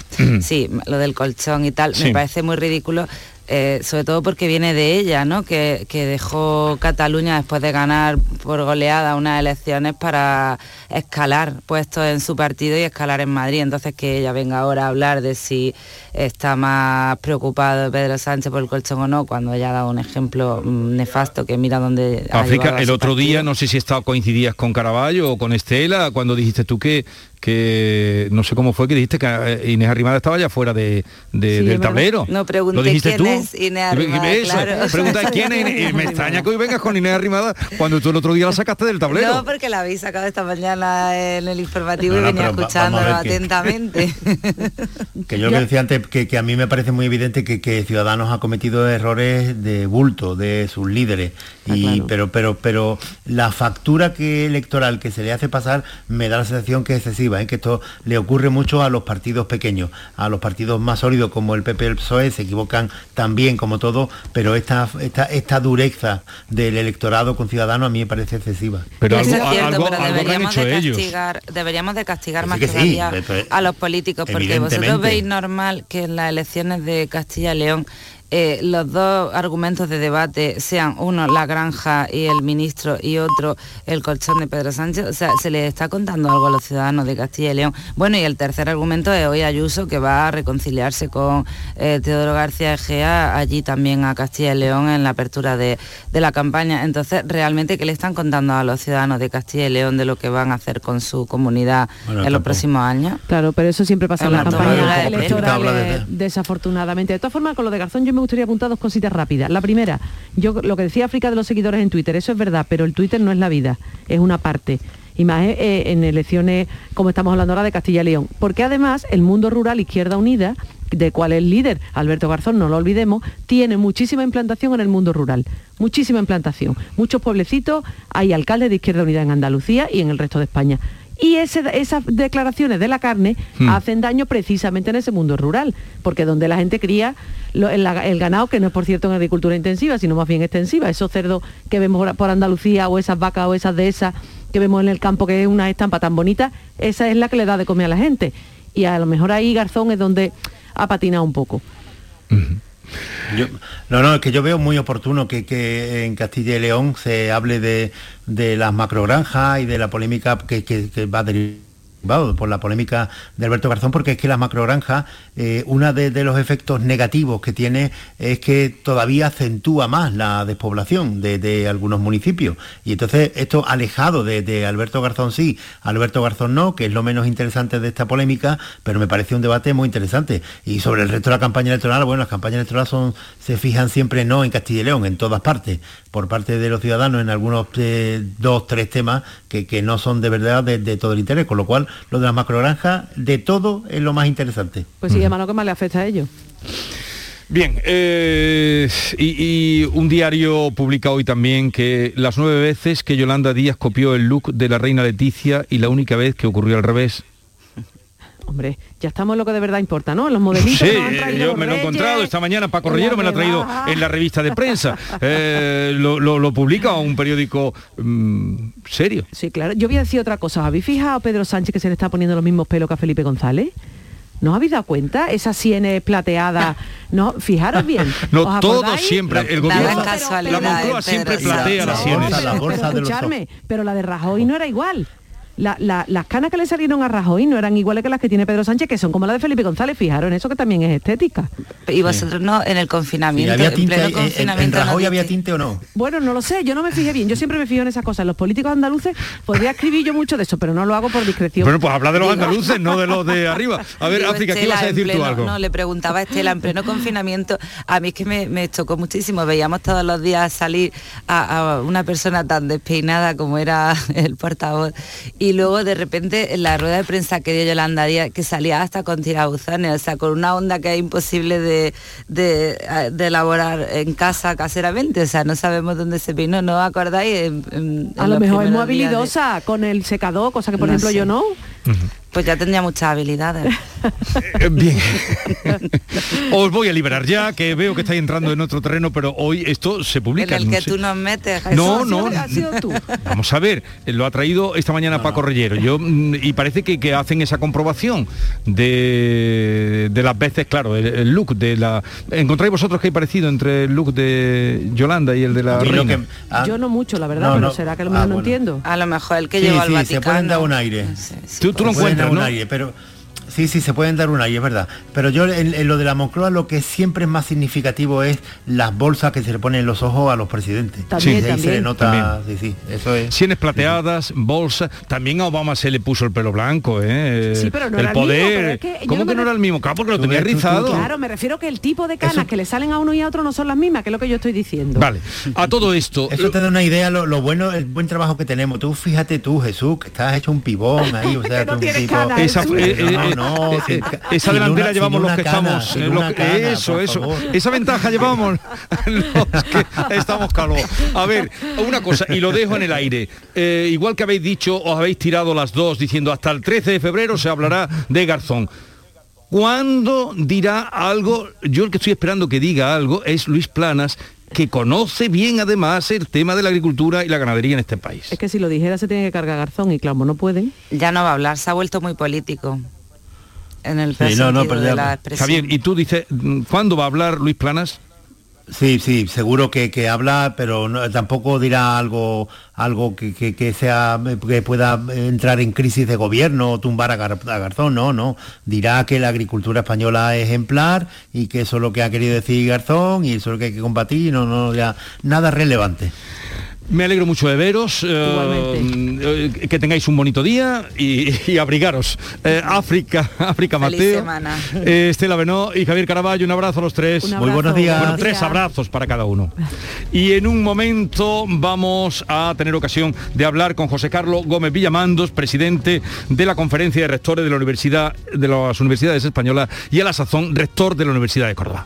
sí, lo del colchón y tal, me parece muy ridículo eh, sobre todo porque viene de ella, ¿no? Que, dejó Cataluña después de ganar por goleada unas elecciones para escalar puestos en su partido y escalar en Madrid. Entonces que ella venga ahora a hablar de si está más preocupado Pedro Sánchez por el colchón o no, cuando ella ha dado un ejemplo mm, nefasto que mira dónde... África, el otro día, no sé si estaba, coincidías con Caraballo o con Estela, cuando dijiste tú que que no sé cómo fue que dijiste que eh, Inés Arrimada estaba ya fuera de, del tablero. No pregunté quién es Inés Arrimada. Eso, Pregunta quién es [LAUGHS] y me extraña que hoy vengas con Inés Arrimada cuando tú el otro día la sacaste del tablero. No, porque la habéis sacado esta mañana en el informativo y venía escuchándolo atentamente. [LAUGHS] Que, yo lo que decía antes, que, a mí me parece muy evidente que, que Ciudadanos ha cometido errores de bulto de sus líderes. Ah, y, pero, pero, pero la factura que electoral que se le hace pasar me da la sensación que es excesiva, ¿eh? que esto le ocurre mucho a los partidos pequeños, a los partidos más sólidos como el PP y el PSOE, se equivocan también como todo, pero esta, esta, esta dureza del electorado con Ciudadanos a mí me parece excesiva. Pero algo, deberíamos, de castigar, deberíamos de castigar más todavía a los políticos, porque vosotros veis normal que en las elecciones de Castilla y León eh, los dos argumentos de debate sean uno la granja y el ministro y otro el colchón de Pedro Sánchez, o sea, se les está contando algo a los ciudadanos de Castilla y León. Bueno, y el tercer argumento es hoy Ayuso, que va a reconciliarse con eh, Teodoro García Egea allí también a Castilla y León en la apertura de, la campaña. Entonces, realmente, ¿qué le están contando a los ciudadanos de Castilla y León de lo que van a hacer con su comunidad en los próximos años? Claro, pero eso siempre pasa en la campaña electoral, desafortunadamente. De todas formas, con lo de Garzón yo me gustaría apuntar dos cositas rápidas. La primera, yo lo que decía África de los seguidores en Twitter, eso es verdad, pero el Twitter no es la vida, es una parte. Y más eh, en elecciones como estamos hablando ahora de Castilla León. Porque además el mundo rural Izquierda Unida, de cual es líder Alberto Garzón, no lo olvidemos, tiene muchísima implantación en el mundo rural, muchísima implantación. Muchos pueblecitos, hay alcaldes de Izquierda Unida en Andalucía y en el resto de España. Y esas declaraciones de la carne hmm. hacen daño precisamente en ese mundo rural, porque donde la gente cría el, ganado, que no es por cierto en agricultura intensiva, sino más bien extensiva, esos cerdos que vemos por Andalucía o esas vacas o esas de esas que vemos en el campo, que es una estampa tan bonita, esa es la que le da de comer a la gente. Y a lo mejor ahí Garzón es donde ha patinado un poco no, no, es que yo veo muy oportuno que, en Castilla y León se hable de, las macrogranjas y de la polémica que, que va a derivar por la polémica de Alberto Garzón, porque es que la macrogranja, eh, uno de, los efectos negativos que tiene es que todavía acentúa más la despoblación de, algunos municipios. Y entonces esto alejado de, Alberto Garzón sí, Alberto Garzón no, que es lo menos interesante de esta polémica, pero me parece un debate muy interesante. Y sobre el resto de la campaña electoral, bueno, las campañas electorales son, se fijan siempre no en Castilla y León, en todas partes, por parte de los ciudadanos en algunos eh, dos, tres temas que, no son de verdad de todo el interés, con lo cual lo de las macrogranjas, de todo es lo más interesante. Pues sí, además lo que más le afecta a ellos. Bien, eh, y, un diario publica hoy también que las nueve veces que Yolanda Díaz copió el look de la reina Leticia y la única vez que ocurrió al revés. Hombre, ya estamos en lo que de verdad importa, ¿no? Los modelitos. Sí, yo me lo he encontrado esta mañana, Paco Rellero me lo ha traído en la revista de prensa. Eh, lo, publica un periódico mm, serio. Sí, claro. Yo voy a decir otra cosa. ¿Habéis fijado a Pedro Sánchez que se le está poniendo los mismos pelos que a Felipe González? ¿No habéis dado cuenta? Esas sienes plateadas. No, fijaros bien. [LAUGHS] No, todo siempre. El gobierno, la Moncloa siempre platea las sienes. escucharme, pero la de Rajoy no era igual las canas que le salieron a Rajoy no eran iguales que las que tiene Pedro Sánchez, que son como las de Felipe González, fijaron eso que también es estética. Y vosotros no, en el confinamiento. había en, Rajoy había tinte o no? Bueno, no lo sé, yo no me fijé bien, yo siempre me fijo en esas cosas. Los políticos andaluces podría escribir yo mucho de eso, pero no lo hago por discreción. Bueno, pues habla de los andaluces, no de los de [LAUGHS] arriba. A ver, África, ¿qué vas a decir tú algo? No, le preguntaba a Estela, en pleno confinamiento, a mí es que me, tocó muchísimo, veíamos todos los días salir a una persona tan despeinada como era [LAUGHS] el portavoz y luego de repente en la rueda de prensa que dio Yolanda Díaz, que salía hasta con tirabuzones, o sea, con una onda que es imposible de, elaborar en casa caseramente, o sea, no sabemos dónde se vino, ¿no acordáis? a lo mejor es muy habilidosa con el secador, cosa que por ejemplo yo no. Pues ya tendría muchas habilidades. Eh, bien. [LAUGHS] Os voy a liberar ya, que veo que estáis entrando en otro terreno, pero hoy esto se publica. En el que tú nos metes. No, no. Vamos a ver, lo ha traído esta mañana Paco Rellero. Yo, mm, y parece que, que, hacen esa comprobación de, de las veces, claro, el, look de la... ¿Encontráis vosotros que hay parecido entre el look de Yolanda y el de la reina? Ah, Yo no mucho, la verdad, pero será que lo ah, no entiendo. A lo mejor el que lleva al Vaticano. se pueden dar un aire. tú, tú lo encuentras, un aire, pero Sí, sí, se pueden dar una y es verdad. Pero yo en, lo de la Moncloa lo que siempre es más significativo es las bolsas que se le ponen en los ojos a los presidentes. También, sí, se le nota, sí, sí, eso es. Sienes plateadas, bolsas. También a Obama se le puso el pelo blanco, ¿eh? Sí, pero no el era poder. El mismo, ¿Cómo que no era el mismo? Claro, porque lo tenía rizado. Claro, me refiero que el tipo de canas que le salen a uno y a otro no son las mismas, que es lo que yo estoy diciendo. Vale. A todo esto. Eso te da una idea lo, bueno, el buen trabajo que tenemos. Tú fíjate tú, Jesús, que estás hecho un pibón ahí, o [LAUGHS] sea, no tú, tipo, esa, eh, no, [LAUGHS] eh, eh, esa delantera llevamos los que estamos. eso, eso. Esa ventaja llevamos [LAUGHS] los que estamos calvos. A ver, una cosa, y lo dejo en el aire. igual que habéis dicho, os habéis tirado las dos diciendo hasta el 13 de febrero se hablará de Garzón. ¿Cuándo dirá algo? Yo el que estoy esperando que diga algo es Luis Planas, que conoce bien además el tema de la agricultura y la ganadería en este país. Es que si lo dijera se tiene que cargar Garzón y claro, no pueden. Ya no va a hablar, se ha vuelto muy político en el sí, no, no, de la expresión. bien, y tú dices, ¿cuándo va a hablar Luis Planas? Sí, sí, seguro que, que habla, pero tampoco dirá algo, algo que, que, sea que pueda entrar en crisis de gobierno o tumbar a, Garzón, no, no. Dirá que la agricultura española es ejemplar y que eso es lo que ha querido decir Garzón y eso es lo que hay que combatir, no, no, ya nada relevante. Me alegro mucho de veros, eh, eh, que tengáis un bonito día y, abrigaros. Eh, África, [LAUGHS] África Mateo, Estela Benó y Javier Caraballo, un abrazo a los tres. Muy buenos días. Bueno, tres abrazos para cada uno. Y en un momento vamos a tener ocasión de hablar con José Carlos Gómez Villamandos, presidente de la Conferencia de Rectores de la Universidad de las Universidades Españolas y a la sazón rector de la Universidad de Córdoba.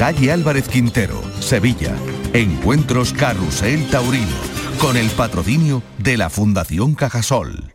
Calle Álvarez Quintero, Sevilla. Encuentros Carrusel Taurino, con el patrocinio de la Fundación Cajasol.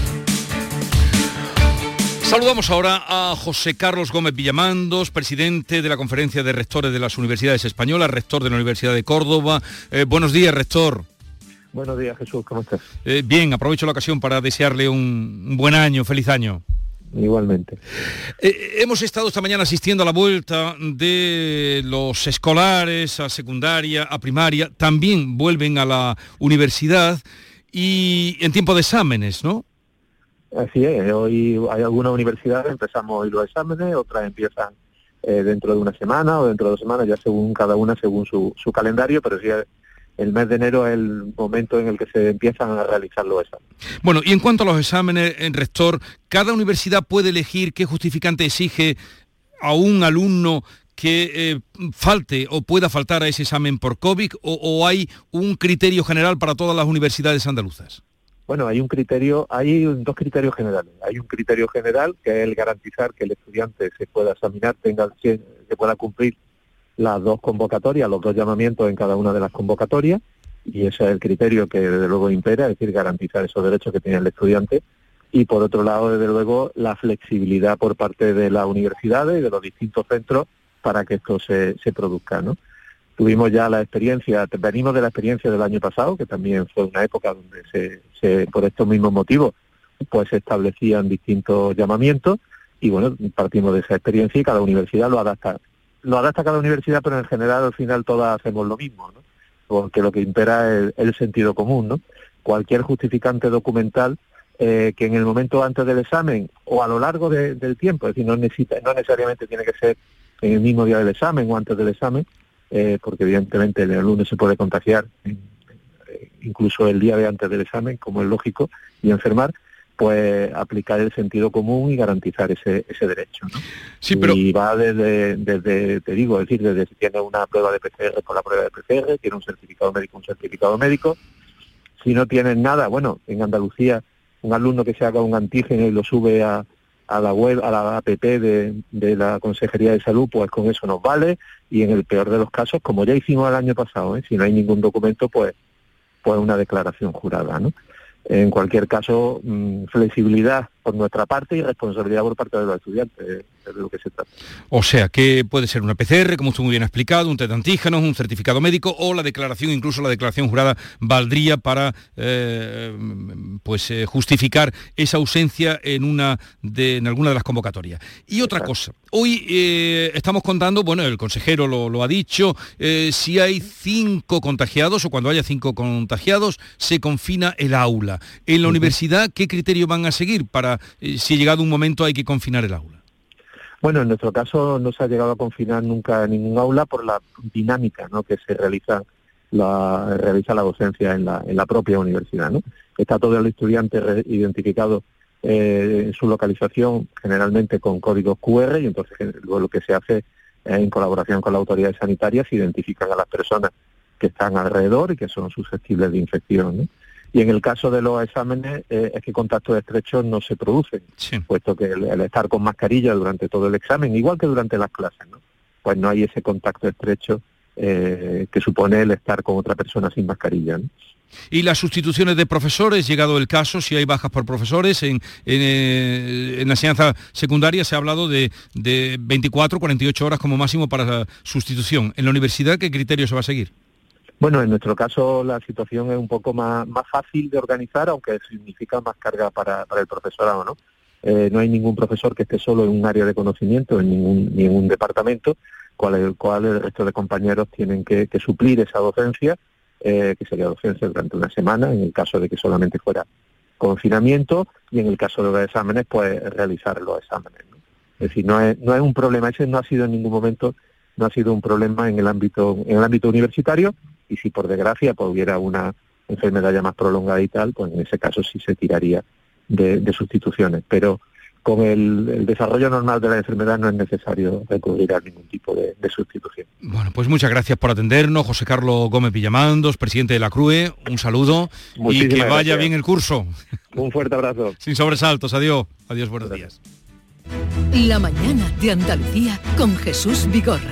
Saludamos ahora a José Carlos Gómez Villamandos, presidente de la Conferencia de Rectores de las Universidades Españolas, rector de la Universidad de Córdoba. Eh, buenos días, rector. Buenos días, Jesús, ¿cómo estás? Eh, bien, aprovecho la ocasión para desearle un, buen año, feliz año. Igualmente. Eh, hemos estado esta mañana asistiendo a la vuelta de los escolares a secundaria, a primaria, también vuelven a la universidad y en tiempo de exámenes, ¿no? Así es, hoy hay algunas universidades, empezamos hoy los exámenes, otras empiezan eh, dentro de una semana o dentro de dos semanas, ya según cada una, según su, calendario, pero sí el mes de enero es el momento en el que se empiezan a realizar los exámenes. Bueno, y en cuanto a los exámenes, en rector, ¿cada universidad puede elegir qué justificante exige a un alumno que eh, falte o pueda faltar a ese examen por COVID o, hay un criterio general para todas las universidades andaluzas? Bueno, hay un criterio, hay dos criterios generales. Hay un criterio general que es el garantizar que el estudiante se pueda examinar, tenga, se pueda cumplir las dos convocatorias, los dos llamamientos en cada una de las convocatorias, y ese es el criterio que desde luego impera, es decir, garantizar esos derechos que tiene el estudiante. Y por otro lado, desde luego, la flexibilidad por parte de las universidades y de los distintos centros para que esto se, se produzca, ¿no? Tuvimos ya la experiencia, venimos de la experiencia del año pasado, que también fue una época donde se, se por estos mismos motivos, pues se establecían distintos llamamientos y bueno, partimos de esa experiencia y cada universidad lo adapta. Lo adapta cada universidad, pero en general al final todas hacemos lo mismo, ¿no? Porque lo que impera es el, sentido común, ¿no? Cualquier justificante documental eh, que en el momento antes del examen o a lo largo del tiempo, es decir, no, necesita, no necesariamente tiene que ser en el mismo día del examen o antes del examen, eh, porque evidentemente el alumno se puede contagiar incluso el día de antes del examen, como es lógico, y enfermar, pues aplicar el sentido común y garantizar ese, ese derecho. Sí, pero... Y va desde, desde, te digo, es decir, desde si tiene una prueba de PCR por la prueba de PCR, tiene un certificado médico, un certificado médico. Si no tienen nada, bueno, en Andalucía, un alumno que se haga un antígeno y lo sube a, a la web, a la app de, de, la Consejería de Salud, pues con eso nos vale y en el peor de los casos, como ya hicimos el año pasado, ¿eh? si no hay ningún documento, pues, pues una declaración jurada, ¿no? En cualquier caso, mm, flexibilidad por nuestra parte y responsabilidad por parte de los estudiantes, es de lo que se trata. O sea, que puede ser una PCR, como usted muy bien ha explicado, un test de antígenos, un certificado médico o la declaración, incluso la declaración jurada, valdría para eh, pues eh, justificar esa ausencia en, una de, en alguna de las convocatorias. Y otra cosa, hoy eh, estamos contando, bueno, el consejero lo, ha dicho, si hay cinco contagiados o cuando haya cinco contagiados, se confina el aula. En la universidad, ¿qué criterio van a seguir para eh, si llegado un momento hay que confinar el aula? Bueno, en nuestro caso no se ha llegado a confinar nunca ningún aula por la dinámica que se realiza la, realiza la docencia en la, en la propia universidad. ¿no? Está todo el estudiante identificado eh, en su localización generalmente con códigos QR y entonces lo que se hace en colaboración con las autoridades sanitarias se identifican a las personas que están alrededor y que son susceptibles de infección. ¿no? Y en el caso de los exámenes eh, es que contactos estrechos no se producen, puesto que el, estar con mascarilla durante todo el examen, igual que durante las clases, ¿no? pues no hay ese contacto estrecho eh, que supone el estar con otra persona sin mascarilla. Y las sustituciones de profesores, llegado el caso, si hay bajas por profesores, en, en, eh, la enseñanza secundaria se ha hablado de, de 24, 48 horas como máximo para sustitución. ¿En la universidad qué criterio se va a seguir? Bueno, en nuestro caso la situación es un poco más, más fácil de organizar, aunque significa más carga para, para el profesorado, ¿no? Eh, no hay ningún profesor que esté solo en un área de conocimiento, en ningún, ningún departamento, cual el cual el resto de compañeros tienen que, suplir esa docencia, eh, que sería docencia durante una semana, en el caso de que solamente fuera confinamiento, y en el caso de los exámenes, pues realizar los exámenes. ¿no? Es decir, no es, no es un problema, ese no ha sido en ningún momento, no ha sido un problema en el ámbito, en el ámbito universitario, y si por desgracia pues, hubiera una enfermedad ya más prolongada y tal, pues en ese caso sí se tiraría de, sustituciones. Pero con el, desarrollo normal de la enfermedad no es necesario recurrir a ningún tipo de, sustitución. Bueno, pues muchas gracias por atendernos, José Carlos Gómez Villamandos, presidente de la CRUE, un saludo y que vaya bien el curso. Un fuerte abrazo. [LAUGHS] Sin sobresaltos, adiós. Adiós, buenos días. La mañana de Andalucía con Jesús Vigorra.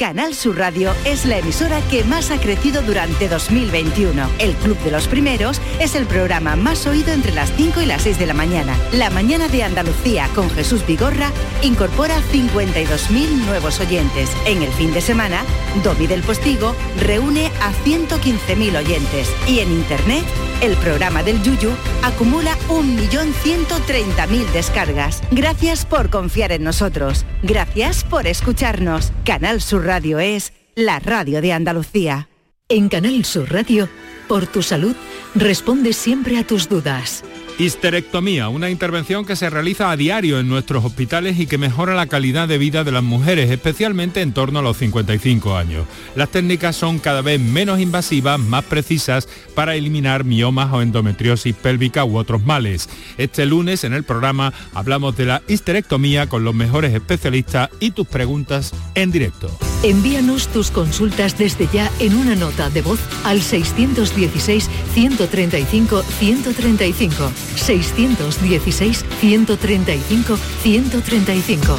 Canal Sur Radio es la emisora que más ha crecido durante 2021. El Club de los Primeros es el programa más oído entre las 5 y las 6 de la mañana. La mañana de Andalucía con Jesús Vigorra incorpora 52.000 nuevos oyentes. En el fin de semana, Domi del Postigo reúne a 115.000 oyentes. Y en Internet, el programa del Yuyu acumula 1.130.000 descargas. Gracias por confiar en nosotros. Gracias por escucharnos. Canal Sur Radio es la radio de Andalucía. En Canal Sur Radio, por tu salud, responde siempre a tus dudas. Histerectomía, una intervención que se realiza a diario en nuestros hospitales y que mejora la calidad de vida de las mujeres, especialmente en torno a los 55 años. Las técnicas son cada vez menos invasivas, más precisas para eliminar miomas o endometriosis pélvica u otros males. Este lunes en el programa hablamos de la histerectomía con los mejores especialistas y tus preguntas en directo. Envíanos tus consultas desde ya en una nota de voz al 616 135 135. 616-135-135.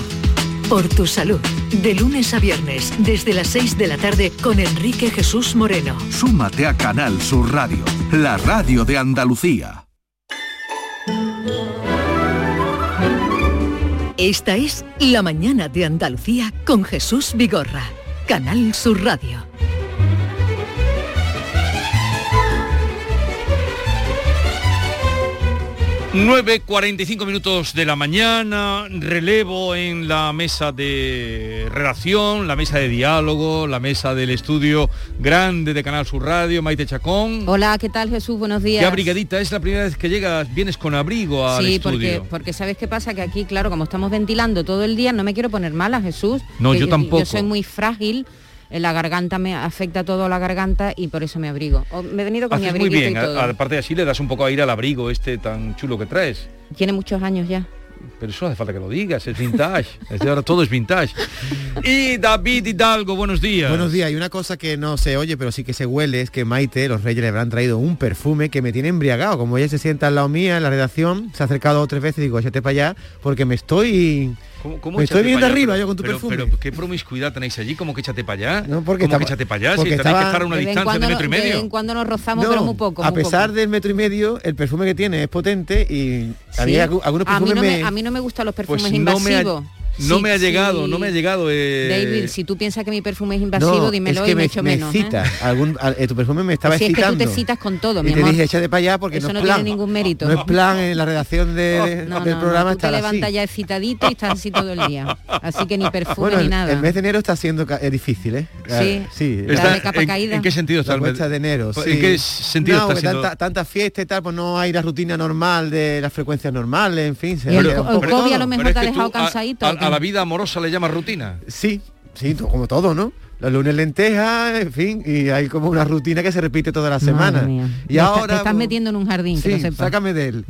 Por tu salud. De lunes a viernes, desde las 6 de la tarde, con Enrique Jesús Moreno. Súmate a Canal Sur Radio, la radio de Andalucía. Esta es La Mañana de Andalucía con Jesús Vigorra. Canal Sur Radio. 9.45 minutos de la mañana, relevo en la mesa de relación, la mesa de diálogo, la mesa del estudio grande de Canal Sur Radio, Maite Chacón. Hola, ¿qué tal Jesús? Buenos días. Qué abrigadita, es la primera vez que llegas, vienes con abrigo al sí, estudio. Sí, porque, porque sabes qué pasa, que aquí, claro, como estamos ventilando todo el día, no me quiero poner mala, Jesús. No, yo tampoco. Yo soy muy frágil la garganta me afecta todo a la garganta y por eso me abrigo. me he venido con mi abrigo. Muy bien, aparte de así le das un poco aire al abrigo este tan chulo que traes. Tiene muchos años ya. Pero eso no hace falta que lo digas, es vintage. [LAUGHS] es ahora todo es vintage. Y David Hidalgo, buenos días. Buenos días. Y una cosa que no se oye, pero sí que se huele, es que Maite, los reyes le habrán traído un perfume que me tiene embriagado. Como ella se sienta al lado mía en la redacción, se ha acercado tres veces y digo, échate para allá, porque me estoy me estoy viendo arriba yo con tu perfume. Pero qué promiscuidad tenéis allí, como que échate para allá. No, porque ¿Cómo que échate para allá, si tenéis que estar a una distancia de metro y medio. en cuando nos rozamos, pero muy poco. a pesar del metro y medio, el perfume que tiene es potente y a mí algunos perfumes a mí, no me, a mí no me gustan los perfumes pues invasivos. No me ha llegado, no me ha llegado. Eh... David, si tú piensas que mi perfume es invasivo, dímelo y me, echo me menos. Cita, ¿eh? algún, eh, tu perfume me estaba si excitando. es que tú te citas con todo, y mi te amor. dije, échate para allá porque Eso no, no es plan, tiene ningún mérito. No es plan en la redacción de, no, del no, programa no, tú te levantas ya excitadito y estás así todo el día. Así que ni perfume [LAUGHS] bueno, ni nada. El mes de enero está siendo difícil, ¿eh? Sí, sí. Está, de capa en, caída. ¿En qué sentido está el mes de enero? ¿En qué sentido no, está siendo... tanta, fiesta y tal, pues no hay la rutina normal de las frecuencias normales, en fin. Se el, el COVID a lo mejor te ha dejado cansadito. A la vida amorosa le llamas rutina. Sí, sí, como todo, ¿no? Los lunes lentejas, en fin, y hay como una rutina que se repite toda la semana. Y ahora te estás metiendo en un jardín, sí, que lo sácame de él.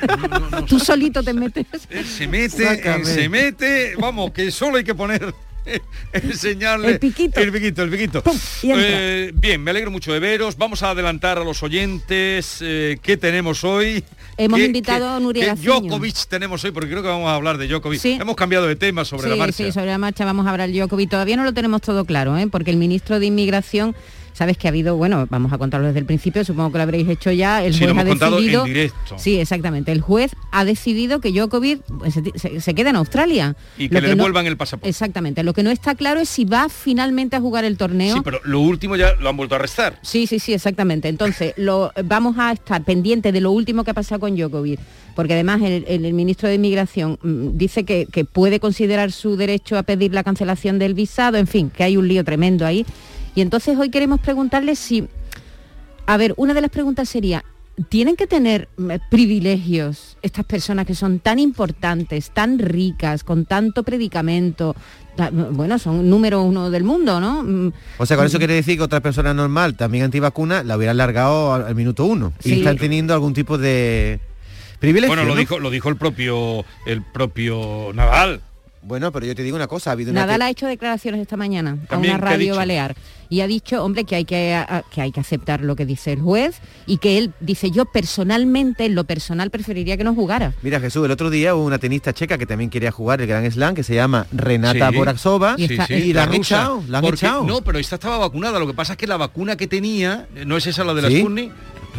[LAUGHS] Tú solito te metes. Él se mete, él se mete, vamos, que solo hay que poner [LAUGHS] enseñarle el piquito el piquito el piquito eh, bien me alegro mucho de veros vamos a adelantar a los oyentes eh, qué tenemos hoy hemos ¿Qué, invitado qué, a Nuria qué Djokovic tenemos hoy porque creo que vamos a hablar de Djokovic. Sí. hemos cambiado de tema sobre sí, la marcha. sí sobre la marcha vamos a hablar de Djokovic. Todavía no lo tenemos todo claro ¿eh? porque el ministro de inmigración sabes que ha habido, bueno, vamos a contarlo desde el principio, supongo que lo habréis hecho ya, el sí, juez lo hemos ha decidido, en directo. sí, exactamente, el juez ha decidido que Djokovic pues, se, se, se quede en Australia y que lo le que devuelvan no, el pasaporte. Exactamente, lo que no está claro es si va finalmente a jugar el torneo. Sí, pero lo último ya lo han vuelto a arrestar. Sí, sí, sí, exactamente. Entonces, lo, vamos a estar pendientes de lo último que ha pasado con Djokovic, porque además el, el, el ministro de Inmigración mmm, dice que, que puede considerar su derecho a pedir la cancelación del visado, en fin, que hay un lío tremendo ahí. Y entonces hoy queremos preguntarle si, a ver, una de las preguntas sería, ¿tienen que tener privilegios estas personas que son tan importantes, tan ricas, con tanto predicamento? Bueno, son número uno del mundo, ¿no? O sea, con eso quiere decir que otra persona normal, también antivacuna, la hubiera largado al, al minuto uno. Sí. Y están teniendo algún tipo de Privilegio, Bueno, lo ¿no? dijo, lo dijo el propio, el propio Nadal. Bueno, pero yo te digo una cosa, ha habido una... Nadal te- ha hecho declaraciones esta mañana También, a una ¿qué ha radio balear y ha dicho, hombre, que hay que, a- que hay que aceptar lo que dice el juez y que él dice, yo personalmente, en lo personal, preferiría que no jugara. Mira Jesús, el otro día hubo una tenista checa que también quería jugar el Gran Slam, que se llama Renata Sí. Boraxova, Sí, sí, y la han rusa. echado, la han Porque- echado. No, pero esta estaba vacunada. Lo que pasa es que la vacuna que tenía, no es esa la de la Sí. Sputnik,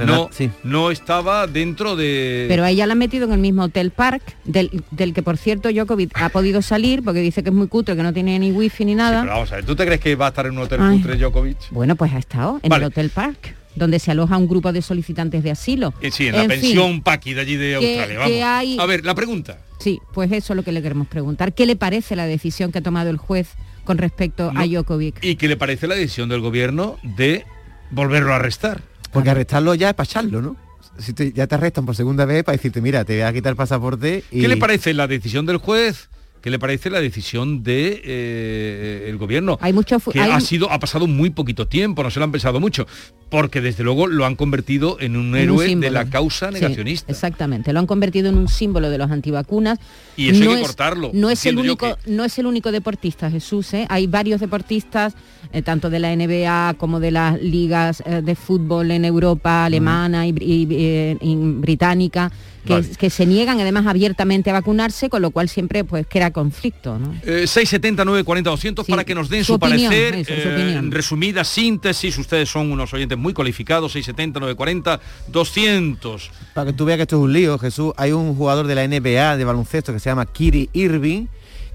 no, sí. no estaba dentro de... Pero a ella la han metido en el mismo hotel park, del, del que por cierto Djokovic ha podido salir porque dice que es muy cutre, que no tiene ni wifi ni nada. Pero vamos a ver, ¿tú te crees que va a estar en un hotel Ay. cutre Djokovic? Bueno, pues ha estado en Vale. el hotel park, donde se aloja un grupo de solicitantes de asilo. Eh, sí, en la fin, pensión Paqui de allí de que- Australia. Vamos. que hay- A ver, la pregunta. Sí, pues eso es lo que le queremos preguntar. ¿Qué le parece la decisión que ha tomado el juez con respecto a No. Djokovic? ¿Y qué le parece la decisión del gobierno de volverlo a arrestar? Porque arrestarlo ya es para echarlo, ¿no? Si ya te arrestan por segunda vez para decirte, mira, te voy a quitar el pasaporte y... ¿Qué le parece la decisión del juez? ¿Qué le parece la decisión de eh, el gobierno? Hay mucho que hay ha sido ha pasado muy poquito tiempo, no se lo han pensado mucho, porque desde luego lo han convertido en un En un héroe de la causa Sí, negacionista. exactamente, lo han convertido en un símbolo de los antivacunas. Y eso hay que es- cortarlo, No es el único, no es el único deportista, Jesús. ¿eh? Hay varios deportistas, eh, tanto de la NBA como de las ligas eh, de fútbol en Europa, alemana y, br- y, eh, y británica, que, Vale. que se niegan además abiertamente a vacunarse, con lo cual siempre pues crea conflicto. ¿no? Eh, 670 940 200 para que nos den su, su opinión, parecer, eso, su eh, opinión. resumida síntesis, ustedes son unos oyentes muy cualificados, 670 940 200. Para que tú veas que esto es un lío, Jesús, hay un jugador de la NBA de baloncesto que se llama Kiri Irving,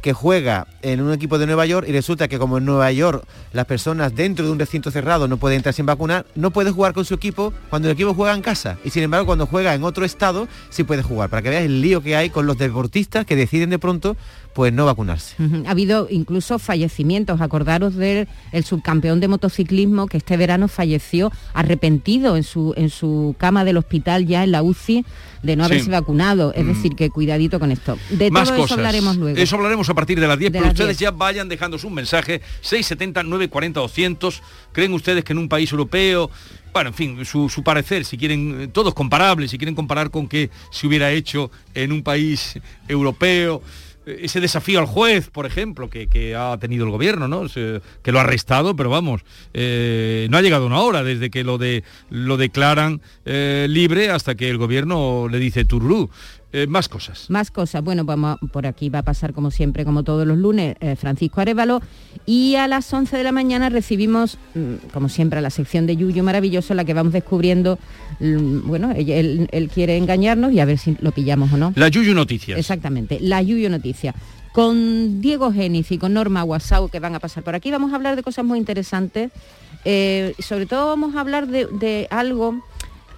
que juega en un equipo de Nueva York y resulta que como en Nueva York las personas dentro de un recinto cerrado no pueden entrar sin vacunar, no puede jugar con su equipo cuando el equipo juega en casa. Y sin embargo cuando juega en otro estado sí puede jugar. Para que veas el lío que hay con los deportistas que deciden de pronto pues no vacunarse. Ha habido incluso fallecimientos. Acordaros del el subcampeón de motociclismo que este verano falleció arrepentido en su, en su cama del hospital ya en la UCI de no Sí. haberse vacunado. Es Mm. decir, que cuidadito con esto. De Más todo cosas. eso hablaremos luego. Eso hablaremos a partir de las 10, De pero las ustedes 10. ya vayan dejando su mensaje 670 940 200. ¿Creen ustedes que en un país europeo bueno, en fin, su, su parecer, si quieren, eh, todos comparables, si quieren comparar con qué se hubiera hecho en un país europeo, eh, ese desafío al juez, por ejemplo, que, que ha tenido el gobierno, ¿no? Se- que lo ha arrestado, pero vamos, eh, no ha llegado una hora desde que lo, de, lo declaran eh, libre hasta que el gobierno le dice tururú. Eh, más cosas. Más cosas. Bueno, vamos, por aquí va a pasar como siempre, como todos los lunes, eh, Francisco Arevalo. Y a las 11 de la mañana recibimos, mm, como siempre, a la sección de Yuyo Maravilloso, en la que vamos descubriendo, mm, bueno, él, él quiere engañarnos y a ver si lo pillamos o no. La Yuyu Noticias. Exactamente, la Yuyo Noticia. Con Diego Géniz y con Norma Guasau que van a pasar por aquí, vamos a hablar de cosas muy interesantes. Eh, sobre todo vamos a hablar de, de algo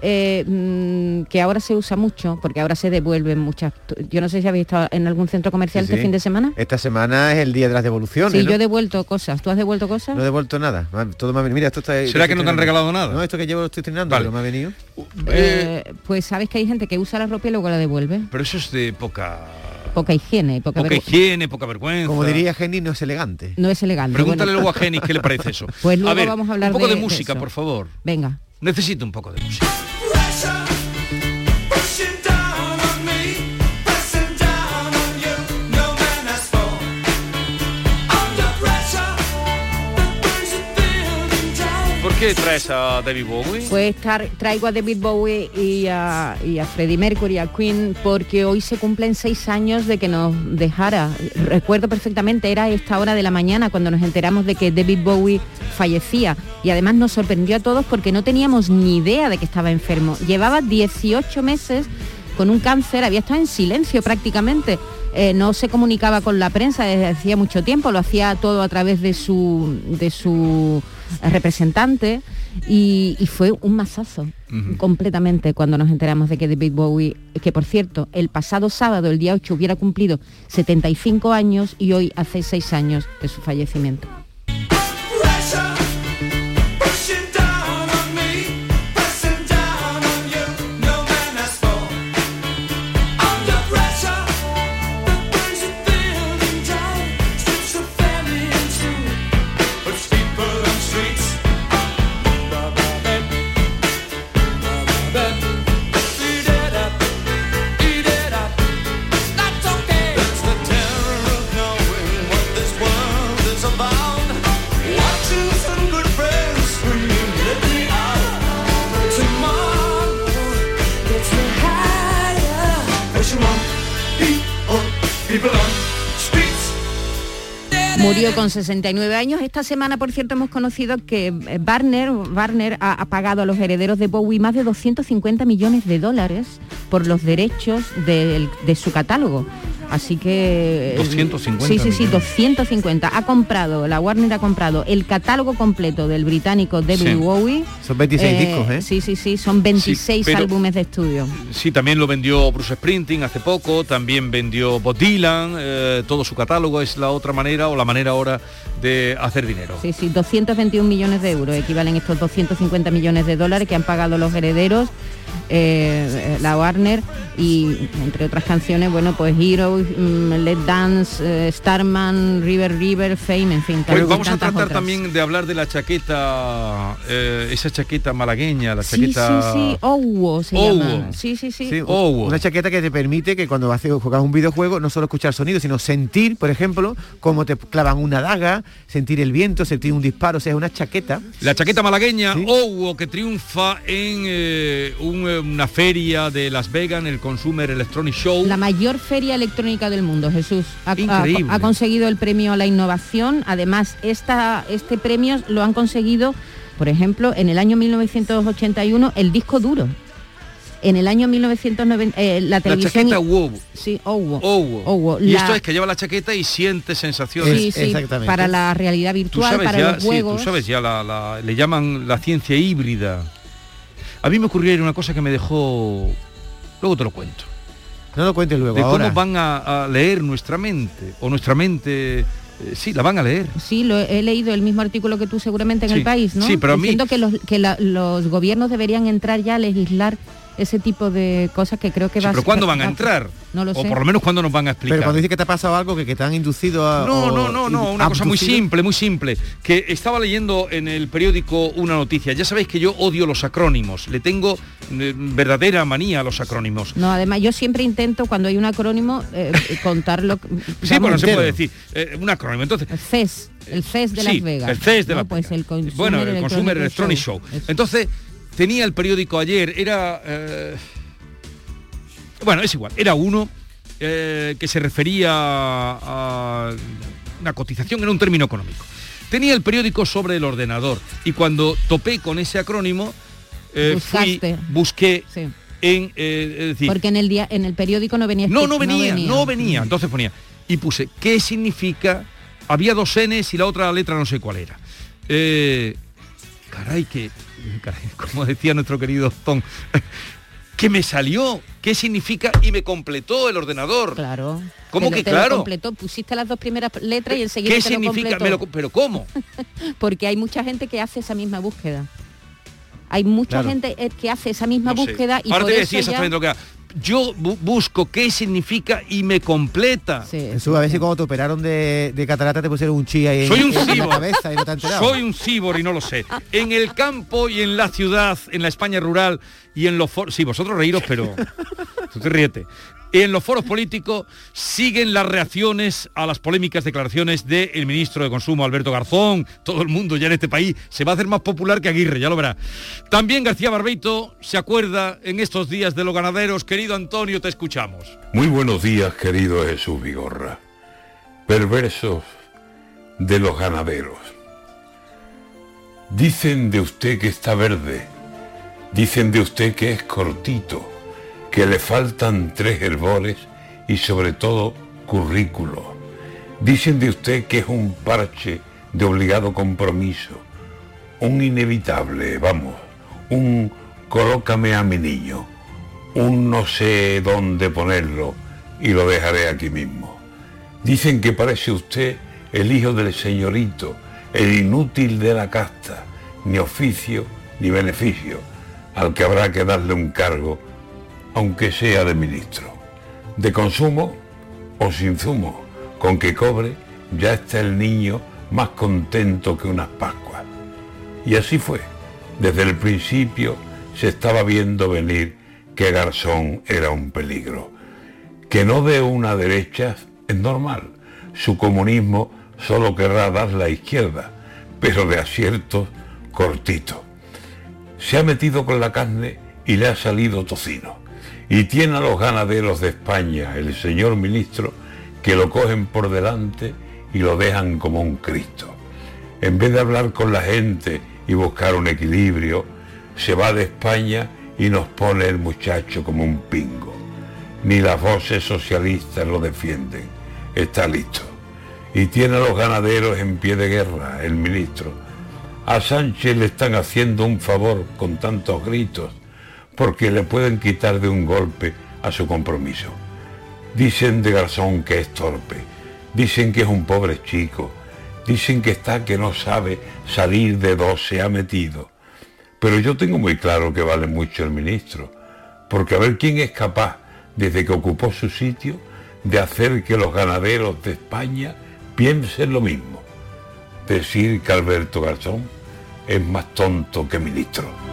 eh, mm, que ahora se usa mucho, porque ahora se devuelven muchas... Yo no sé si habéis estado en algún centro comercial Sí, este sí. fin de semana. Esta semana es el día de las devoluciones. Sí, ¿no? yo he devuelto cosas. ¿Tú has devuelto cosas? No he devuelto nada. Todo me ha venido. Mira, esto está. ¿Será que no te han regalado nada? No, esto que llevo lo estoy estrenando, Vale. pero me ha venido. Eh, pues sabes que hay gente que usa la ropa y luego la devuelve. Pero eso es de poca... Poca higiene, poca, higiene, poca vergüenza. Como diría Jenny, no es elegante. No es elegante. Pregúntale Bueno, luego a Genis qué le parece eso. [LAUGHS] Pues luego a ver, vamos a hablar un poco de, de- de música, eso. por favor. Venga. Necesito un poco de música. Qué traes a David Bowie? Pues traigo a David Bowie y a, y a Freddie Mercury, a Queen, porque hoy se cumplen seis años de que nos dejara. Recuerdo perfectamente, era esta hora de la mañana cuando nos enteramos de que David Bowie fallecía. Y además nos sorprendió a todos porque no teníamos ni idea de que estaba enfermo. Llevaba 18 meses con un cáncer, había estado en silencio prácticamente. Eh, no se comunicaba con la prensa desde hacía mucho tiempo, lo hacía todo a través de su, de su representante y, y fue un mazazo completamente cuando nos enteramos de que David Bowie, que por cierto, el pasado sábado, el día 8, hubiera cumplido 75 años y hoy hace 6 años de su fallecimiento. Murió con 69 años. Esta semana, por cierto, hemos conocido que eh, Warner, Warner ha, pagado a los herederos de Bowie más de 250 millones de dólares por los derechos de, su catálogo. Así que... 250 Sí, sí, sí, millones. 250. Ha comprado, la Warner ha comprado el catálogo completo del británico David Sí. Bowie. Son 26 discos, ¿eh? Sí, sí, sí, son 26 pero- álbumes de estudio. Sí, también lo vendió Bruce Springsteen hace poco, también vendió Bob Dylan, eh, todo su catálogo es la otra manera o la manera ahora de hacer dinero. Sí, sí, 221 millones de euros, equivalen estos 250 millones de dólares que han pagado los herederos, eh, la Warner, y entre otras canciones, bueno, pues Heroes, mm, Let Dance, eh, Starman, River River, Fame, en fin. Pues vamos a tratar otras. también de hablar de la chaqueta, eh, esa chaqueta malagueña, la Sí, sí, chaqueta... sí, Owo se Owo. llama. Sí, sí, sí. Sí, una chaqueta que te permite que cuando haces, juegas un videojuego no solo escuchar sonido, sino sentir, por ejemplo, cómo te clavan una daga, sentir el viento, sentir un disparo, o sea, es una chaqueta. La chaqueta malagueña Owo que triunfa en eh, un, eh, una feria de Las Vegas, en el Consumer Electronic Show. La mayor feria electrónica del mundo, Jesús. Ha, Increíble. ha- ha conseguido el premio a la innovación. Además, esta, este premio lo han conseguido, por ejemplo, en el año 1981, el disco duro. En el año 1990, eh, la La televisión... chaqueta Owo. Sí, Owo. Owo. Owo. Y La- esto es que lleva la chaqueta y siente sensaciones. Sí, sí, para la realidad Tú virtual, sabes para ya, los sí, juegos. tú sabes ya, la, la- le llaman la ciencia híbrida. A mí me ocurrió una cosa que me dejó... Luego te lo cuento. No lo cuentes luego, de ahora. cómo van a, a leer nuestra mente. O nuestra mente... eh, sí, la van a leer. Sí, lo he he leído el mismo artículo que tú seguramente en Sí, el país, ¿no? sí, pero a mí- Diciendo que, los, que la- los gobiernos deberían entrar ya a legislar ese tipo de cosas que creo que Sí, va pero ser- ¿cuándo van a entrar? No lo o sé. por lo menos cuándo nos van a explicar. Pero cuando dice que te ha pasado algo que, que te han inducido a... No, no, no, no, una cosa muy simple, muy simple. Que estaba leyendo en el periódico una noticia. Ya sabéis que yo odio los acrónimos. Le tengo eh, verdadera manía a los acrónimos. No, además yo siempre intento cuando hay un acrónimo eh, [LAUGHS] contarlo. Sí, bueno, se puede decir. eh, un acrónimo. Entonces, El CES, el CES de sí, Las Vegas. El CES de ¿no? Las Pues Vegas. el Consumer bueno, el Consumer Electronic Show. Eso. Entonces, tenía el periódico ayer, era... eh, bueno, es igual, era uno eh, que se refería a una cotización, era un término económico. Tenía el periódico sobre el ordenador y cuando topé con ese acrónimo, eh, fui, busqué Sí. en... eh, es decir, Porque en el día, en el periódico no venía. no, escrito- no venía, no venía. Entonces ponía, y puse, ¿qué significa? Había dos Ns y la otra letra no sé cuál era. Caray, que, [LAUGHS] como decía nuestro querido Tom, [LAUGHS] que me salió, ¿qué significa? Y me completó el ordenador. Claro. ¿Cómo que te lo claro? completó, pusiste las dos primeras letras y enseguida ¿Qué te lo significa? completó. Me lo co- ¿Pero cómo? [LAUGHS] Porque hay mucha gente que hace esa misma búsqueda. Hay mucha Claro. gente eh, que hace esa misma No sé. búsqueda y Ahora por te voy a eso decir ya- exactamente lo que. Yo bu- busco qué significa y me completa. Jesús, a si cuando te operaron de, de catarata te pusieron un chi ahí en- Soy un en la cibor. cabeza y no te. Soy un cibor y no lo sé. En el campo y en la ciudad, en la España rural y en los foros. Sí, vosotros reíros, pero. [LAUGHS] Tú te ríete. En los foros políticos siguen las reacciones a las polémicas declaraciones del ministro de Consumo, Alberto Garzón. Todo el mundo ya en este país se va a hacer más popular que Aguirre, ya lo verá. También García Barbeito se acuerda en estos días de los ganaderos. Querido Antonio, te escuchamos. Muy buenos días, querido Jesús Vigorra. Perversos de los ganaderos. Dicen de usted que está verde. Dicen de usted que es cortito, que le faltan tres herbores y sobre todo currículo. Dicen de usted que es un parche de obligado compromiso, un inevitable, vamos, un colócame a mi niño, un no sé dónde ponerlo y lo dejaré aquí mismo. Dicen que parece usted el hijo del señorito, el inútil de la casta, ni oficio ni beneficio, al que habrá que darle un cargo, aunque sea de ministro. De consumo o sin zumo, con que cobre, ya está el niño más contento que unas Pascuas. Y así fue. Desde el principio se estaba viendo venir que Garzón era un peligro. Que no de una derecha es normal. Su comunismo solo querrá dar la izquierda, pero de aciertos cortito. Se ha metido con la carne y le ha salido tocino. Y tiene a los ganaderos de España, el señor ministro, que lo cogen por delante y lo dejan como un Cristo. En vez de hablar con la gente y buscar un equilibrio, se va de España y nos pone el muchacho como un pingo. Ni las voces socialistas lo defienden. Está listo. Y tiene a los ganaderos en pie de guerra, el ministro. A Sánchez le están haciendo un favor con tantos gritos, porque le pueden quitar de un golpe a su compromiso. Dicen de Garzón que es torpe, dicen que es un pobre chico, dicen que está que no sabe salir de dos se ha metido. Pero yo tengo muy claro que vale mucho el ministro, porque a ver quién es capaz, desde que ocupó su sitio, de hacer que los ganaderos de España piensen lo mismo. Decir que Alberto Garzón es más tonto que ministro.